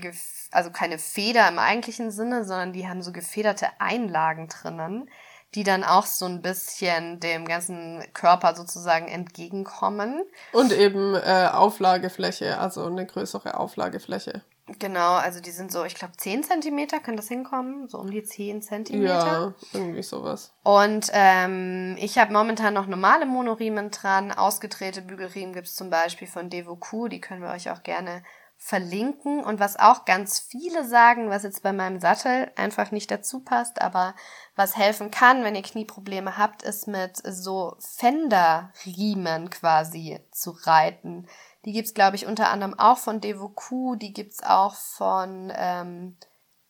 also keine Feder im eigentlichen Sinne, sondern die haben so gefederte Einlagen drinnen, die dann auch so ein bisschen dem ganzen Körper sozusagen entgegenkommen. Und eben äh, Auflagefläche, also eine größere Auflagefläche. Genau, also die sind so, ich glaube, 10 Zentimeter, kann das hinkommen? So um die 10 Zentimeter. Ja, irgendwie sowas. Und ähm, ich habe momentan noch normale Monoriemen dran. Ausgedrehte Bügelriemen gibt's zum Beispiel von Devoku, die können wir euch auch gerne verlinken. Und was auch ganz viele sagen, was jetzt bei meinem Sattel einfach nicht dazu passt, aber was helfen kann, wenn ihr Knieprobleme habt, ist mit so Fenderriemen quasi zu reiten. Die gibt's glaube ich, unter anderem auch von Devoku, die gibt's auch von ähm,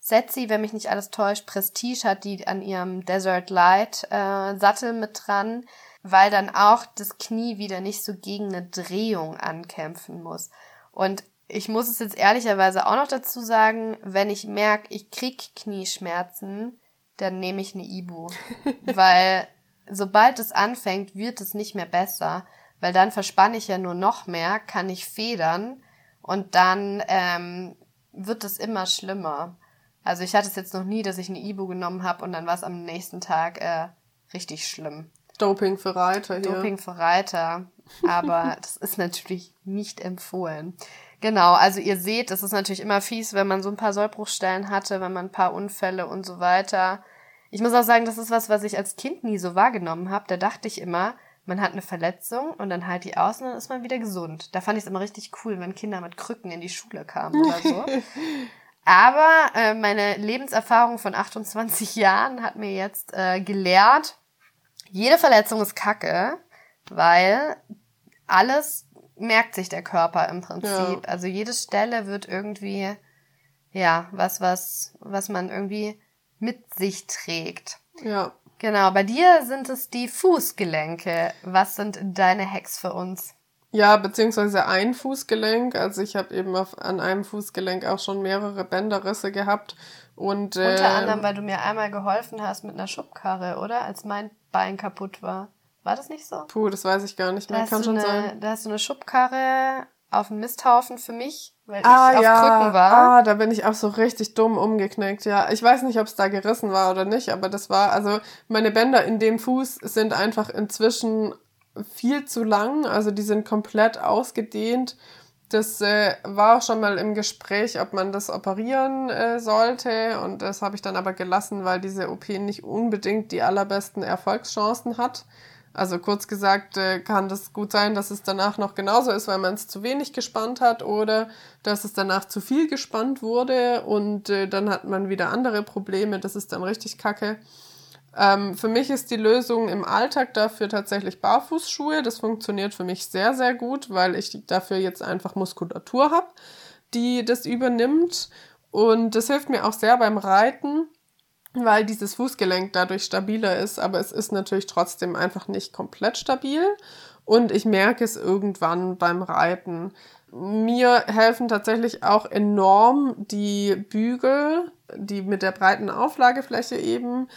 Setzi, wenn mich nicht alles täuscht. Prestige hat die an ihrem Desert Light äh, Sattel mit dran, weil dann auch das Knie wieder nicht so gegen eine Drehung ankämpfen muss. Und ich muss es jetzt ehrlicherweise auch noch dazu sagen, wenn ich merke, ich krieg Knieschmerzen, dann nehme ich eine Ibu. weil sobald es anfängt, wird es nicht mehr besser weil dann verspanne ich ja nur noch mehr, kann ich federn und dann ähm, wird es immer schlimmer. Also ich hatte es jetzt noch nie, dass ich eine Ibu genommen habe und dann war es am nächsten Tag äh, richtig schlimm. Doping für Reiter hier. Doping für Reiter. Aber das ist natürlich nicht empfohlen. Genau, also ihr seht, es ist natürlich immer fies, wenn man so ein paar Sollbruchstellen hatte, wenn man ein paar Unfälle und so weiter. Ich muss auch sagen, das ist was, was ich als Kind nie so wahrgenommen habe. Da dachte ich immer, man hat eine Verletzung und dann halt die aus und dann ist man wieder gesund. Da fand ich es immer richtig cool, wenn Kinder mit Krücken in die Schule kamen oder so. Aber äh, meine Lebenserfahrung von 28 Jahren hat mir jetzt äh, gelehrt, jede Verletzung ist Kacke, weil alles merkt sich der Körper im Prinzip. Ja. Also jede Stelle wird irgendwie, ja, was, was, was man irgendwie mit sich trägt. Ja. Genau, bei dir sind es die Fußgelenke. Was sind deine Hacks für uns? Ja, beziehungsweise ein Fußgelenk. Also ich habe eben auf, an einem Fußgelenk auch schon mehrere Bänderrisse gehabt. Und, äh, Unter anderem, weil du mir einmal geholfen hast mit einer Schubkarre, oder? Als mein Bein kaputt war. War das nicht so? Puh, das weiß ich gar nicht mehr. Kann schon eine, sein. Da hast du eine Schubkarre auf dem Misthaufen für mich, weil ah, ich auf ja. Krücken war. Ah, da bin ich auch so richtig dumm umgeknickt, ja. Ich weiß nicht, ob es da gerissen war oder nicht, aber das war, also meine Bänder in dem Fuß sind einfach inzwischen viel zu lang, also die sind komplett ausgedehnt. Das äh, war auch schon mal im Gespräch, ob man das operieren äh, sollte und das habe ich dann aber gelassen, weil diese OP nicht unbedingt die allerbesten Erfolgschancen hat. Also kurz gesagt, äh, kann das gut sein, dass es danach noch genauso ist, weil man es zu wenig gespannt hat oder dass es danach zu viel gespannt wurde und äh, dann hat man wieder andere Probleme. Das ist dann richtig kacke. Ähm, für mich ist die Lösung im Alltag dafür tatsächlich Barfußschuhe. Das funktioniert für mich sehr, sehr gut, weil ich dafür jetzt einfach Muskulatur habe, die das übernimmt. Und das hilft mir auch sehr beim Reiten weil dieses Fußgelenk dadurch stabiler ist, aber es ist natürlich trotzdem einfach nicht komplett stabil und ich merke es irgendwann beim Reiten. Mir helfen tatsächlich auch enorm die Bügel, die mit der breiten Auflagefläche eben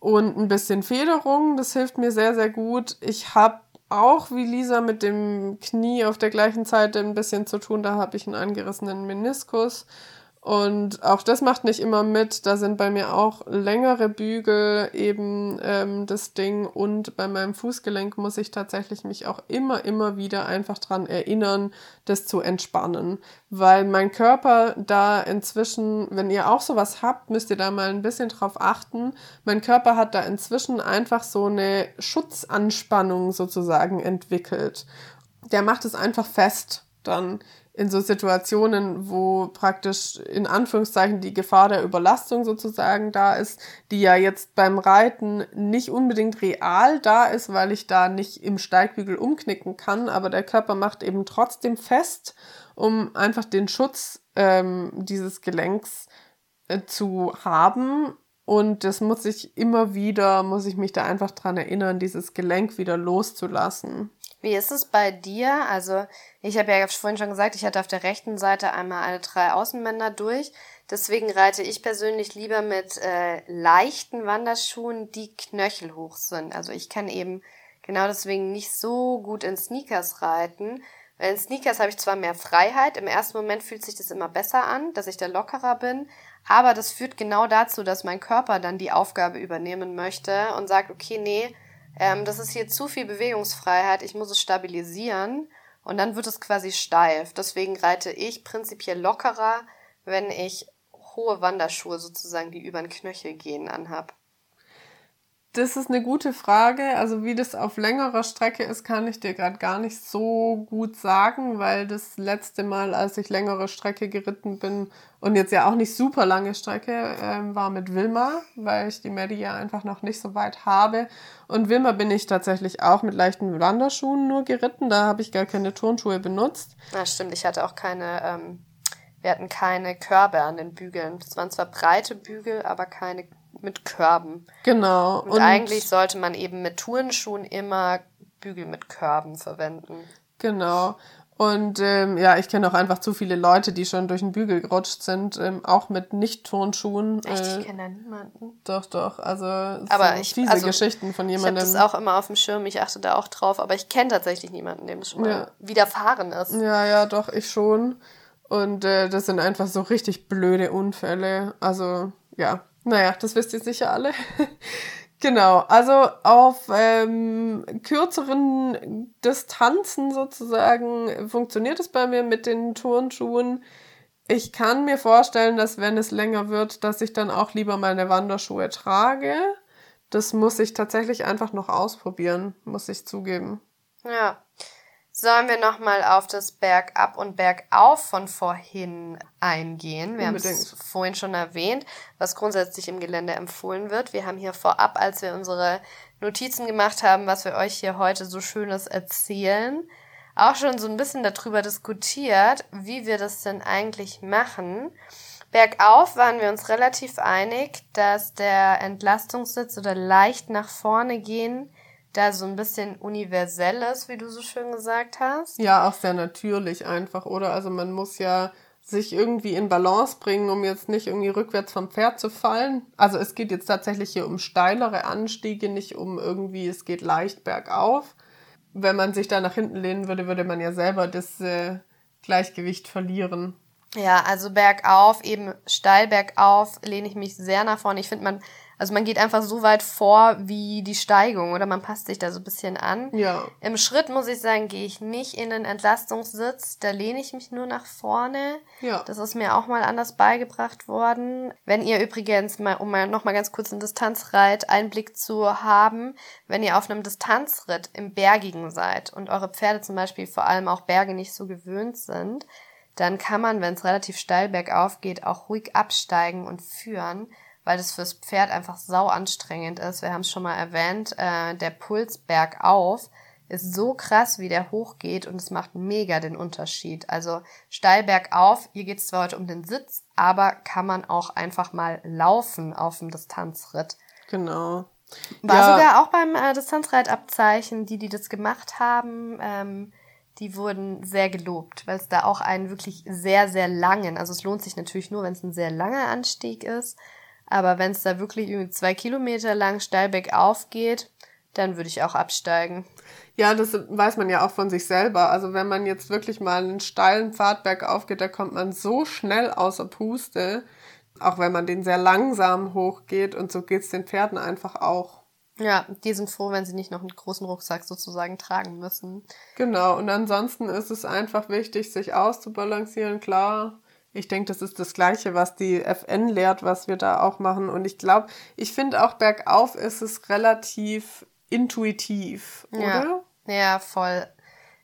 und ein bisschen Federung, das hilft mir sehr, sehr gut. Ich habe auch wie Lisa mit dem Knie auf der gleichen Seite ein bisschen zu tun. Da habe ich einen angerissenen Meniskus. Und auch das macht nicht immer mit. Da sind bei mir auch längere Bügel eben ähm, das Ding. Und bei meinem Fußgelenk muss ich tatsächlich mich auch immer, immer wieder einfach dran erinnern, das zu entspannen. Weil mein Körper da inzwischen, wenn ihr auch sowas habt, müsst ihr da mal ein bisschen drauf achten. Mein Körper hat da inzwischen einfach so eine Schutzanspannung sozusagen entwickelt. Der macht es einfach fest dann in so Situationen, wo praktisch in Anführungszeichen die Gefahr der Überlastung sozusagen da ist, die ja jetzt beim Reiten nicht unbedingt real da ist, weil ich da nicht im Steigbügel umknicken kann, aber der Körper macht eben trotzdem fest, um einfach den Schutz ähm, dieses Gelenks äh, zu haben. Und das muss ich immer wieder, muss ich mich da einfach dran erinnern, dieses Gelenk wieder loszulassen. Wie ist es bei dir? Also ich habe ja vorhin schon gesagt, ich hatte auf der rechten Seite einmal alle drei Außenbänder durch. Deswegen reite ich persönlich lieber mit äh, leichten Wanderschuhen, die knöchelhoch sind. Also ich kann eben genau deswegen nicht so gut in Sneakers reiten. Weil in Sneakers habe ich zwar mehr Freiheit, im ersten Moment fühlt sich das immer besser an, dass ich da lockerer bin, aber das führt genau dazu, dass mein Körper dann die Aufgabe übernehmen möchte und sagt, okay, nee, ähm, das ist hier zu viel Bewegungsfreiheit, ich muss es stabilisieren und dann wird es quasi steif. Deswegen reite ich prinzipiell lockerer, wenn ich hohe Wanderschuhe sozusagen, die über den Knöchel gehen, anhab. Das ist eine gute Frage. Also wie das auf längerer Strecke ist, kann ich dir gerade gar nicht so gut sagen, weil das letzte Mal, als ich längere Strecke geritten bin und jetzt ja auch nicht super lange Strecke, ähm, war mit Wilma, weil ich die Maddie ja einfach noch nicht so weit habe. Und Wilma bin ich tatsächlich auch mit leichten Wanderschuhen nur geritten. Da habe ich gar keine Turnschuhe benutzt. Na stimmt, ich hatte auch keine, ähm, wir hatten keine Körbe an den Bügeln. Das waren zwar breite Bügel, aber keine mit Körben. Genau. Und, und eigentlich sollte man eben mit Turnschuhen immer Bügel mit Körben verwenden. Genau. Und ähm, ja, ich kenne auch einfach zu viele Leute, die schon durch den Bügel gerutscht sind, ähm, auch mit Nicht-Turnschuhen. Echt, äh, ich kenne da niemanden. Doch, doch. Also aber so ich, fiese also, Geschichten von jemandem. Ich habe das auch immer auf dem Schirm, ich achte da auch drauf, aber ich kenne tatsächlich niemanden, dem das schon mal ja. widerfahren ist. Ja, ja, doch, ich schon. Und äh, das sind einfach so richtig blöde Unfälle. Also, ja, naja, das wisst ihr sicher alle. genau, also auf ähm, kürzeren Distanzen sozusagen funktioniert es bei mir mit den Turnschuhen. Ich kann mir vorstellen, dass wenn es länger wird, dass ich dann auch lieber meine Wanderschuhe trage. Das muss ich tatsächlich einfach noch ausprobieren, muss ich zugeben. Ja. Sollen wir nochmal auf das Bergab und Bergauf von vorhin eingehen? Wir haben es vorhin schon erwähnt, was grundsätzlich im Gelände empfohlen wird. Wir haben hier vorab, als wir unsere Notizen gemacht haben, was wir euch hier heute so Schönes erzählen, auch schon so ein bisschen darüber diskutiert, wie wir das denn eigentlich machen. Bergauf waren wir uns relativ einig, dass der Entlastungssitz oder leicht nach vorne gehen da so ein bisschen universelles, wie du so schön gesagt hast. Ja, auch sehr natürlich einfach, oder? Also man muss ja sich irgendwie in Balance bringen, um jetzt nicht irgendwie rückwärts vom Pferd zu fallen. Also es geht jetzt tatsächlich hier um steilere Anstiege, nicht um irgendwie, es geht leicht bergauf. Wenn man sich da nach hinten lehnen würde, würde man ja selber das äh, Gleichgewicht verlieren. Ja, also bergauf, eben steil bergauf, lehne ich mich sehr nach vorne. Ich finde, man also man geht einfach so weit vor wie die Steigung oder man passt sich da so ein bisschen an. Ja. Im Schritt muss ich sagen, gehe ich nicht in den Entlastungssitz, da lehne ich mich nur nach vorne. Ja. Das ist mir auch mal anders beigebracht worden. Wenn ihr übrigens mal, um mal noch mal ganz kurz einen Distanzreit Einblick zu haben, wenn ihr auf einem Distanzritt im Bergigen seid und eure Pferde zum Beispiel vor allem auch Berge nicht so gewöhnt sind, dann kann man, wenn es relativ steil bergauf geht, auch ruhig absteigen und führen weil das fürs Pferd einfach sau anstrengend ist. Wir haben es schon mal erwähnt, äh, der Puls bergauf ist so krass, wie der hochgeht und es macht mega den Unterschied. Also steil bergauf, hier geht es zwar heute um den Sitz, aber kann man auch einfach mal laufen auf dem Distanzritt. Genau. War ja. sogar auch beim äh, Distanzreitabzeichen, die, die das gemacht haben, ähm, die wurden sehr gelobt, weil es da auch einen wirklich sehr, sehr langen, also es lohnt sich natürlich nur, wenn es ein sehr langer Anstieg ist, aber wenn es da wirklich irgendwie zwei Kilometer lang steil bergauf geht, dann würde ich auch absteigen. Ja, das weiß man ja auch von sich selber. Also wenn man jetzt wirklich mal einen steilen Pfad bergauf geht, da kommt man so schnell außer Puste, auch wenn man den sehr langsam hochgeht und so geht's den Pferden einfach auch. Ja, die sind froh, wenn sie nicht noch einen großen Rucksack sozusagen tragen müssen. Genau, und ansonsten ist es einfach wichtig, sich auszubalancieren. Klar, ich denke, das ist das Gleiche, was die FN lehrt, was wir da auch machen. Und ich glaube, ich finde auch bergauf ist es relativ intuitiv, oder? Ja, ja, voll.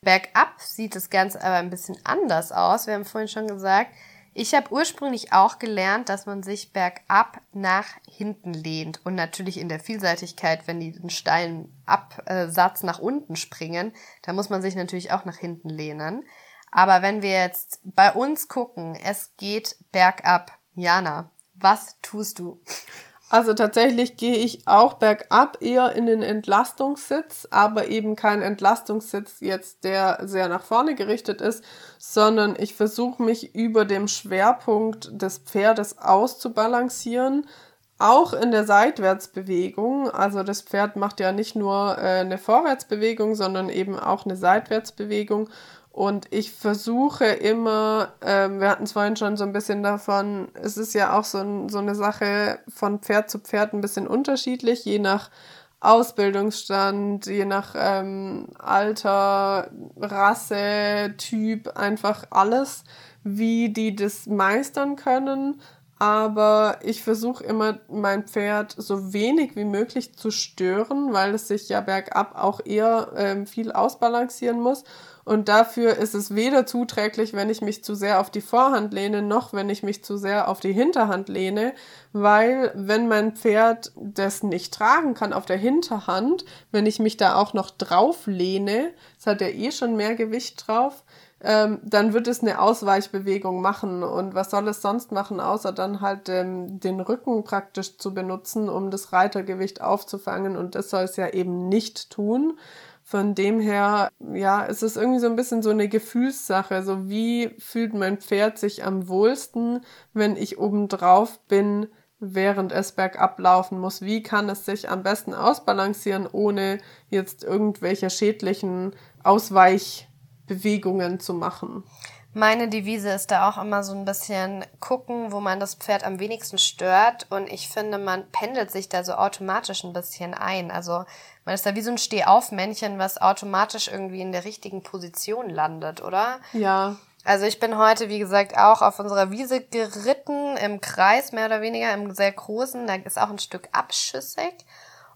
Bergab sieht das Ganze aber ein bisschen anders aus. Wir haben vorhin schon gesagt, ich habe ursprünglich auch gelernt, dass man sich bergab nach hinten lehnt und natürlich in der Vielseitigkeit, wenn die einen steilen Absatz nach unten springen, da muss man sich natürlich auch nach hinten lehnen. Aber wenn wir jetzt bei uns gucken, es geht bergab. Jana, was tust du? Also tatsächlich gehe ich auch bergab eher in den Entlastungssitz, aber eben kein Entlastungssitz jetzt, der sehr nach vorne gerichtet ist, sondern ich versuche mich über dem Schwerpunkt des Pferdes auszubalancieren, auch in der Seitwärtsbewegung. Also das Pferd macht ja nicht nur äh, eine Vorwärtsbewegung, sondern eben auch eine Seitwärtsbewegung. Und ich versuche immer, ähm, wir hatten es vorhin schon so ein bisschen davon, es ist ja auch so, ein, so eine Sache von Pferd zu Pferd ein bisschen unterschiedlich, je nach Ausbildungsstand, je nach ähm, Alter, Rasse, Typ, einfach alles, wie die das meistern können. Aber ich versuche immer, mein Pferd so wenig wie möglich zu stören, weil es sich ja bergab auch eher ähm, viel ausbalancieren muss. Und dafür ist es weder zuträglich, wenn ich mich zu sehr auf die Vorhand lehne, noch wenn ich mich zu sehr auf die Hinterhand lehne, weil wenn mein Pferd das nicht tragen kann auf der Hinterhand, wenn ich mich da auch noch drauf lehne, es hat ja eh schon mehr Gewicht drauf, ähm, dann wird es eine Ausweichbewegung machen. Und was soll es sonst machen, außer dann halt ähm, den Rücken praktisch zu benutzen, um das Reitergewicht aufzufangen. Und das soll es ja eben nicht tun. Von dem her, ja, es ist irgendwie so ein bisschen so eine Gefühlssache. So wie fühlt mein Pferd sich am wohlsten, wenn ich oben drauf bin, während es bergab laufen muss? Wie kann es sich am besten ausbalancieren, ohne jetzt irgendwelche schädlichen Ausweichbewegungen zu machen? Meine Devise ist da auch immer so ein bisschen gucken, wo man das Pferd am wenigsten stört. Und ich finde, man pendelt sich da so automatisch ein bisschen ein. Also man ist da wie so ein Stehaufmännchen, was automatisch irgendwie in der richtigen Position landet, oder? Ja. Also ich bin heute, wie gesagt, auch auf unserer Wiese geritten, im Kreis mehr oder weniger, im sehr großen. Da ist auch ein Stück abschüssig.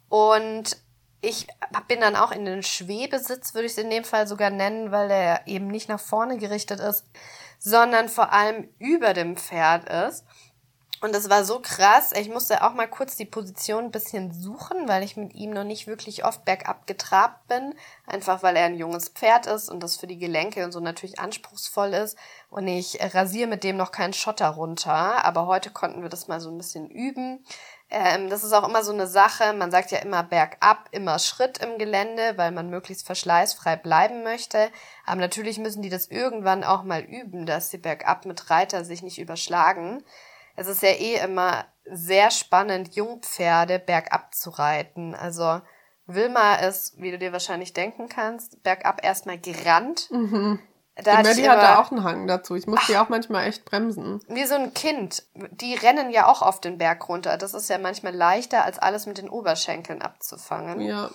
Und ich bin dann auch in den Schwebesitz, würde ich es in dem Fall sogar nennen, weil der eben nicht nach vorne gerichtet ist, sondern vor allem über dem Pferd ist. Und das war so krass. Ich musste auch mal kurz die Position ein bisschen suchen, weil ich mit ihm noch nicht wirklich oft bergab getrabt bin. Einfach weil er ein junges Pferd ist und das für die Gelenke und so natürlich anspruchsvoll ist. Und ich rasiere mit dem noch keinen Schotter runter. Aber heute konnten wir das mal so ein bisschen üben. Ähm, das ist auch immer so eine Sache. Man sagt ja immer bergab, immer Schritt im Gelände, weil man möglichst verschleißfrei bleiben möchte. Aber natürlich müssen die das irgendwann auch mal üben, dass sie bergab mit Reiter sich nicht überschlagen es ist ja eh immer sehr spannend, Jungpferde bergab zu reiten. Also Wilma ist, wie du dir wahrscheinlich denken kannst, bergab erstmal gerannt. Mhm. Da die Maddie hat da auch einen Hang dazu. Ich muss die auch manchmal echt bremsen. Wie so ein Kind. Die rennen ja auch auf den Berg runter. Das ist ja manchmal leichter, als alles mit den Oberschenkeln abzufangen. Ja.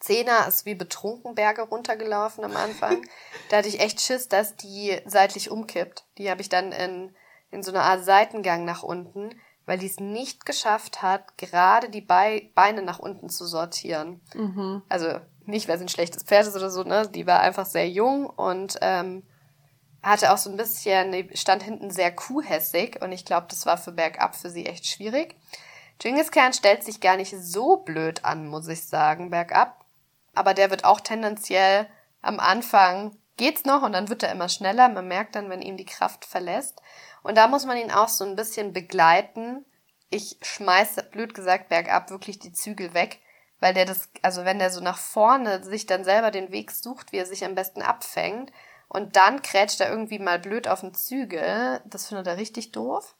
Zehner ist wie betrunken Berge runtergelaufen am Anfang. da hatte ich echt Schiss, dass die seitlich umkippt. Die habe ich dann in in so einer Art Seitengang nach unten, weil die es nicht geschafft hat, gerade die Beine nach unten zu sortieren. Mhm. Also nicht, weil sie ein schlechtes Pferd ist oder so, ne? Die war einfach sehr jung und ähm, hatte auch so ein bisschen, stand hinten sehr kuhhässig und ich glaube, das war für bergab für sie echt schwierig. Genghis Khan stellt sich gar nicht so blöd an, muss ich sagen, bergab. Aber der wird auch tendenziell am Anfang geht's noch und dann wird er immer schneller. Man merkt dann, wenn ihm die Kraft verlässt. Und da muss man ihn auch so ein bisschen begleiten. Ich schmeiße, blöd gesagt, bergab wirklich die Zügel weg, weil der das, also wenn der so nach vorne sich dann selber den Weg sucht, wie er sich am besten abfängt, und dann krätscht er irgendwie mal blöd auf den Zügel, das findet er richtig doof.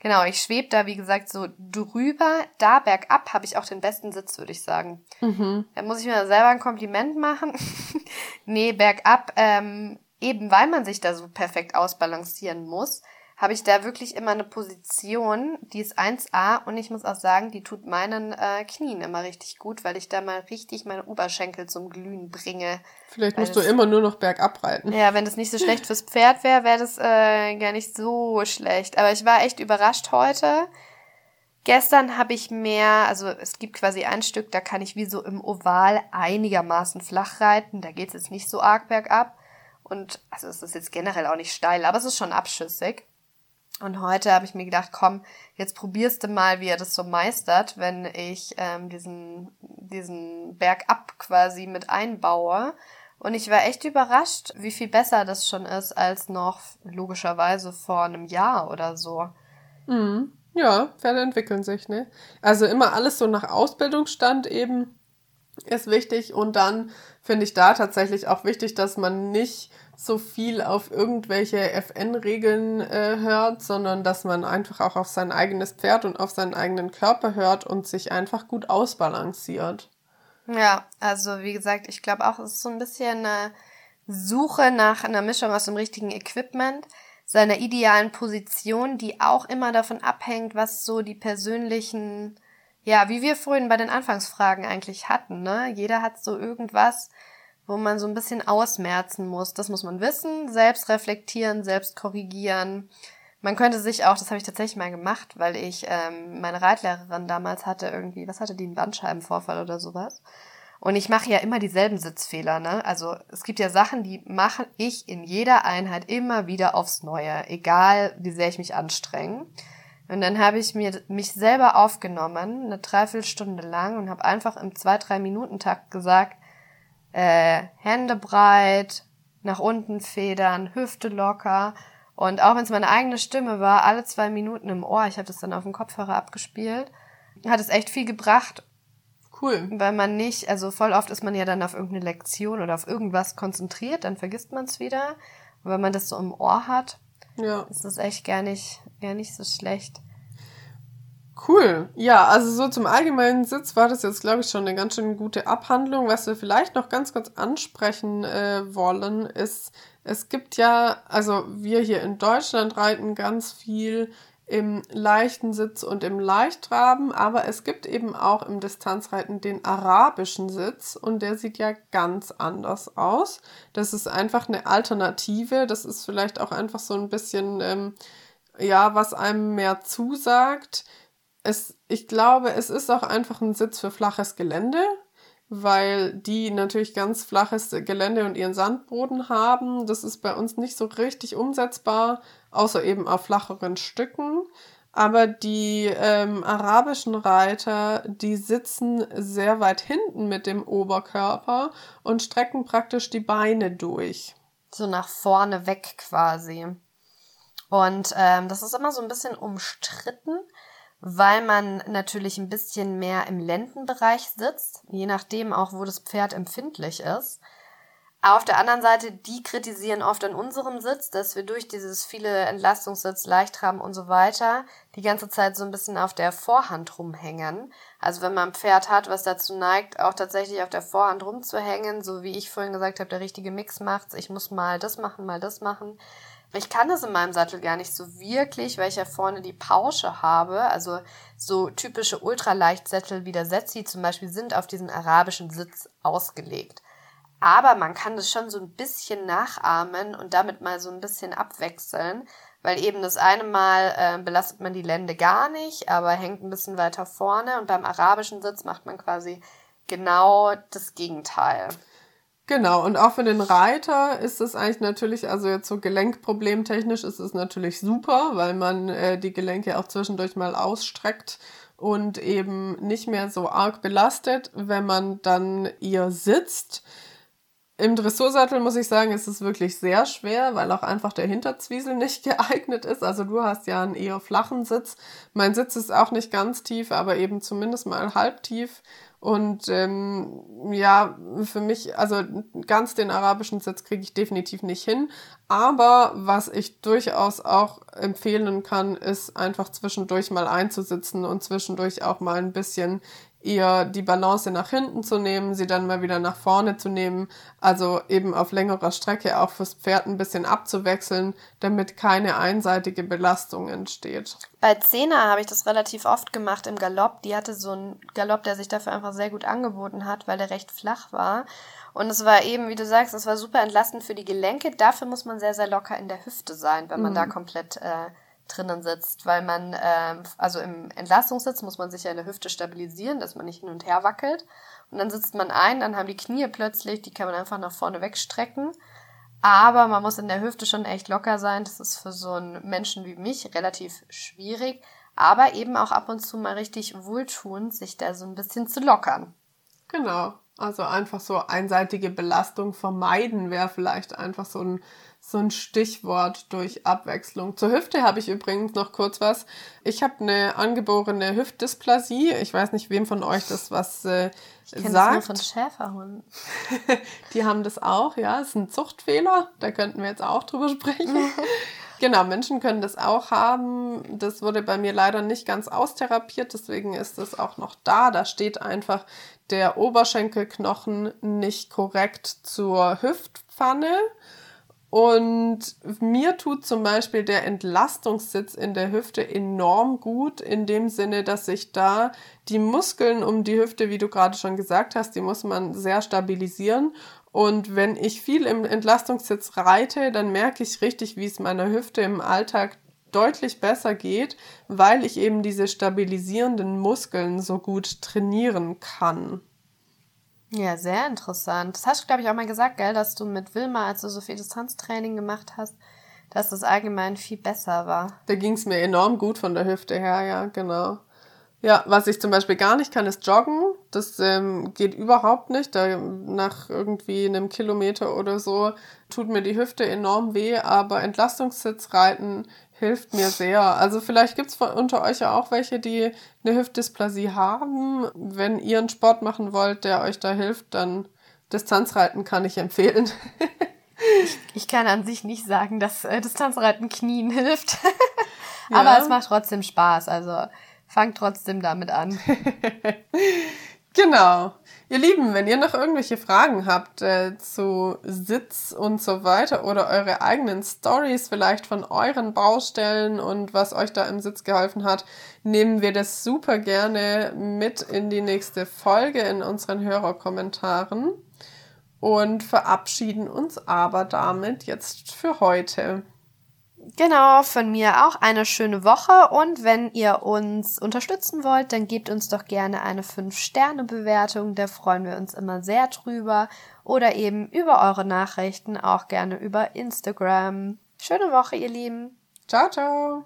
Genau, ich schwebe da, wie gesagt, so drüber. Da bergab habe ich auch den besten Sitz, würde ich sagen. Mhm. Da muss ich mir selber ein Kompliment machen. nee, bergab, ähm, eben weil man sich da so perfekt ausbalancieren muss, habe ich da wirklich immer eine Position, die ist 1A und ich muss auch sagen, die tut meinen äh, Knien immer richtig gut, weil ich da mal richtig meine Oberschenkel zum Glühen bringe. Vielleicht musst du immer nur noch bergab reiten. Ja, wenn das nicht so schlecht fürs Pferd wäre, wäre das äh, gar nicht so schlecht. Aber ich war echt überrascht heute. Gestern habe ich mehr, also es gibt quasi ein Stück, da kann ich wie so im Oval einigermaßen flach reiten. Da geht es jetzt nicht so arg bergab. Und also es ist jetzt generell auch nicht steil, aber es ist schon abschüssig. Und heute habe ich mir gedacht, komm, jetzt probierst du mal, wie er das so meistert, wenn ich ähm, diesen, diesen Bergab quasi mit einbaue. Und ich war echt überrascht, wie viel besser das schon ist als noch logischerweise vor einem Jahr oder so. Mhm. Ja, Pferde entwickeln sich, ne? Also immer alles so nach Ausbildungsstand eben ist wichtig. Und dann finde ich da tatsächlich auch wichtig, dass man nicht so viel auf irgendwelche FN-Regeln äh, hört, sondern dass man einfach auch auf sein eigenes Pferd und auf seinen eigenen Körper hört und sich einfach gut ausbalanciert. Ja, also wie gesagt, ich glaube auch, es ist so ein bisschen eine Suche nach einer Mischung aus dem richtigen Equipment, seiner idealen Position, die auch immer davon abhängt, was so die persönlichen, ja, wie wir vorhin bei den Anfangsfragen eigentlich hatten, ne? Jeder hat so irgendwas, wo man so ein bisschen ausmerzen muss. Das muss man wissen, selbst reflektieren, selbst korrigieren. Man könnte sich auch, das habe ich tatsächlich mal gemacht, weil ich ähm, meine Reitlehrerin damals hatte irgendwie, was hatte die, einen Bandscheibenvorfall oder sowas. Und ich mache ja immer dieselben Sitzfehler, ne? Also es gibt ja Sachen, die mache ich in jeder Einheit immer wieder aufs Neue, egal wie sehr ich mich anstrenge. Und dann habe ich mir mich selber aufgenommen, eine Dreiviertelstunde lang, und habe einfach im zwei drei Minuten Takt gesagt, äh, Hände breit, nach unten federn, Hüfte locker. Und auch wenn es meine eigene Stimme war, alle zwei Minuten im Ohr, ich habe das dann auf dem Kopfhörer abgespielt, hat es echt viel gebracht. Cool. Weil man nicht, also voll oft ist man ja dann auf irgendeine Lektion oder auf irgendwas konzentriert, dann vergisst man es wieder. Und wenn man das so im Ohr hat, ja. ist das echt gar nicht, gar nicht so schlecht. Cool. Ja, also so zum allgemeinen Sitz war das jetzt, glaube ich, schon eine ganz schön gute Abhandlung. Was wir vielleicht noch ganz kurz ansprechen äh, wollen, ist, es gibt ja, also wir hier in Deutschland reiten ganz viel im leichten Sitz und im Leichtraben, aber es gibt eben auch im Distanzreiten den arabischen Sitz und der sieht ja ganz anders aus. Das ist einfach eine Alternative. Das ist vielleicht auch einfach so ein bisschen, ähm, ja, was einem mehr zusagt es, ich glaube, es ist auch einfach ein Sitz für flaches Gelände, weil die natürlich ganz flaches Gelände und ihren Sandboden haben. Das ist bei uns nicht so richtig umsetzbar, außer eben auf flacheren Stücken. Aber die ähm, arabischen Reiter, die sitzen sehr weit hinten mit dem Oberkörper und strecken praktisch die Beine durch. So nach vorne weg quasi. Und ähm, das ist immer so ein bisschen umstritten, weil man natürlich ein bisschen mehr im Lendenbereich sitzt, je nachdem auch, wo das Pferd empfindlich ist. Auf der anderen Seite, die kritisieren oft an unserem Sitz, dass wir durch dieses viele Entlastungssitz, Leichtraben und so weiter die ganze Zeit so ein bisschen auf der Vorhand rumhängen. Also wenn man ein Pferd hat, was dazu neigt, auch tatsächlich auf der Vorhand rumzuhängen, so wie ich vorhin gesagt habe, der richtige Mix macht's, ich muss mal das machen, mal das machen, ich kann das in meinem Sattel gar nicht so wirklich, weil ich ja vorne die Pausche habe. Also so typische Ultraleichtsättel wie der Setzi zum Beispiel sind auf diesen arabischen Sitz ausgelegt. Aber man kann das schon so ein bisschen nachahmen und damit mal so ein bisschen abwechseln, weil eben das eine Mal äh, belastet man die Lände gar nicht, aber hängt ein bisschen weiter vorne und beim arabischen Sitz macht man quasi genau das Gegenteil. Genau, und auch für den Reiter ist es eigentlich natürlich, also jetzt so gelenkproblemtechnisch ist es natürlich super, weil man äh, die Gelenke auch zwischendurch mal ausstreckt und eben nicht mehr so arg belastet, wenn man dann ihr sitzt. Im Dressursattel muss ich sagen, ist es wirklich sehr schwer, weil auch einfach der Hinterzwiesel nicht geeignet ist. Also du hast ja einen eher flachen Sitz. Mein Sitz ist auch nicht ganz tief, aber eben zumindest mal halb tief. Und ähm, ja, für mich, also ganz den arabischen Sitz kriege ich definitiv nicht hin. Aber was ich durchaus auch empfehlen kann, ist einfach zwischendurch mal einzusitzen und zwischendurch auch mal ein bisschen ihr die Balance nach hinten zu nehmen, sie dann mal wieder nach vorne zu nehmen, also eben auf längerer Strecke auch fürs Pferd ein bisschen abzuwechseln, damit keine einseitige Belastung entsteht. Bei Zena habe ich das relativ oft gemacht im Galopp. Die hatte so einen Galopp, der sich dafür einfach sehr gut angeboten hat, weil der recht flach war. Und es war eben, wie du sagst, es war super entlastend für die Gelenke. Dafür muss man sehr, sehr locker in der Hüfte sein, wenn man mhm. da komplett äh, drinnen sitzt, weil man, äh, also im Entlastungssitz muss man sich ja in der Hüfte stabilisieren, dass man nicht hin und her wackelt. Und dann sitzt man ein, dann haben die Knie plötzlich, die kann man einfach nach vorne wegstrecken. Aber man muss in der Hüfte schon echt locker sein. Das ist für so einen Menschen wie mich relativ schwierig. Aber eben auch ab und zu mal richtig wohltuend, sich da so ein bisschen zu lockern. Genau. Also einfach so einseitige Belastung vermeiden wäre vielleicht einfach so ein so ein Stichwort durch Abwechslung. Zur Hüfte habe ich übrigens noch kurz was. Ich habe eine angeborene Hüftdysplasie. Ich weiß nicht, wem von euch das was äh, ich sagt. Das nur von Schäferhunden. Die haben das auch, ja. Das ist ein Zuchtfehler. Da könnten wir jetzt auch drüber sprechen. Genau, Menschen können das auch haben. Das wurde bei mir leider nicht ganz austherapiert, deswegen ist es auch noch da. Da steht einfach der Oberschenkelknochen nicht korrekt zur Hüftpfanne. Und mir tut zum Beispiel der Entlastungssitz in der Hüfte enorm gut, in dem Sinne, dass sich da die Muskeln um die Hüfte, wie du gerade schon gesagt hast, die muss man sehr stabilisieren. Und wenn ich viel im Entlastungssitz reite, dann merke ich richtig, wie es meiner Hüfte im Alltag deutlich besser geht, weil ich eben diese stabilisierenden Muskeln so gut trainieren kann. Ja, sehr interessant. Das hast du, glaube ich, auch mal gesagt, gell, dass du mit Wilma, als du so viel Distanztraining gemacht hast, dass das allgemein viel besser war. Da ging es mir enorm gut von der Hüfte her, ja, genau. Ja, was ich zum Beispiel gar nicht kann, ist joggen. Das ähm, geht überhaupt nicht. Da, nach irgendwie einem Kilometer oder so tut mir die Hüfte enorm weh, aber Entlastungssitz reiten hilft mir sehr. Also vielleicht gibt es unter euch ja auch welche, die eine Hüftdysplasie haben. Wenn ihr einen Sport machen wollt, der euch da hilft, dann Distanzreiten kann ich empfehlen. ich, ich, kann an sich nicht sagen, dass äh, Distanzreiten Knien hilft. Aber ja. es macht trotzdem Spaß. Also fangt trotzdem damit an. genau. Ihr Lieben, wenn ihr noch irgendwelche Fragen habt äh, zu Sitz und so weiter oder eure eigenen Stories vielleicht von euren Baustellen und was euch da im Sitz geholfen hat, nehmen wir das super gerne mit in die nächste Folge in unseren Hörerkommentaren und verabschieden uns aber damit jetzt für heute. Genau, von mir auch eine schöne Woche und wenn ihr uns unterstützen wollt, dann gebt uns doch gerne eine 5-Sterne-Bewertung, da freuen wir uns immer sehr drüber oder eben über eure Nachrichten, auch gerne über Instagram. Schöne Woche, ihr Lieben. Ciao, ciao.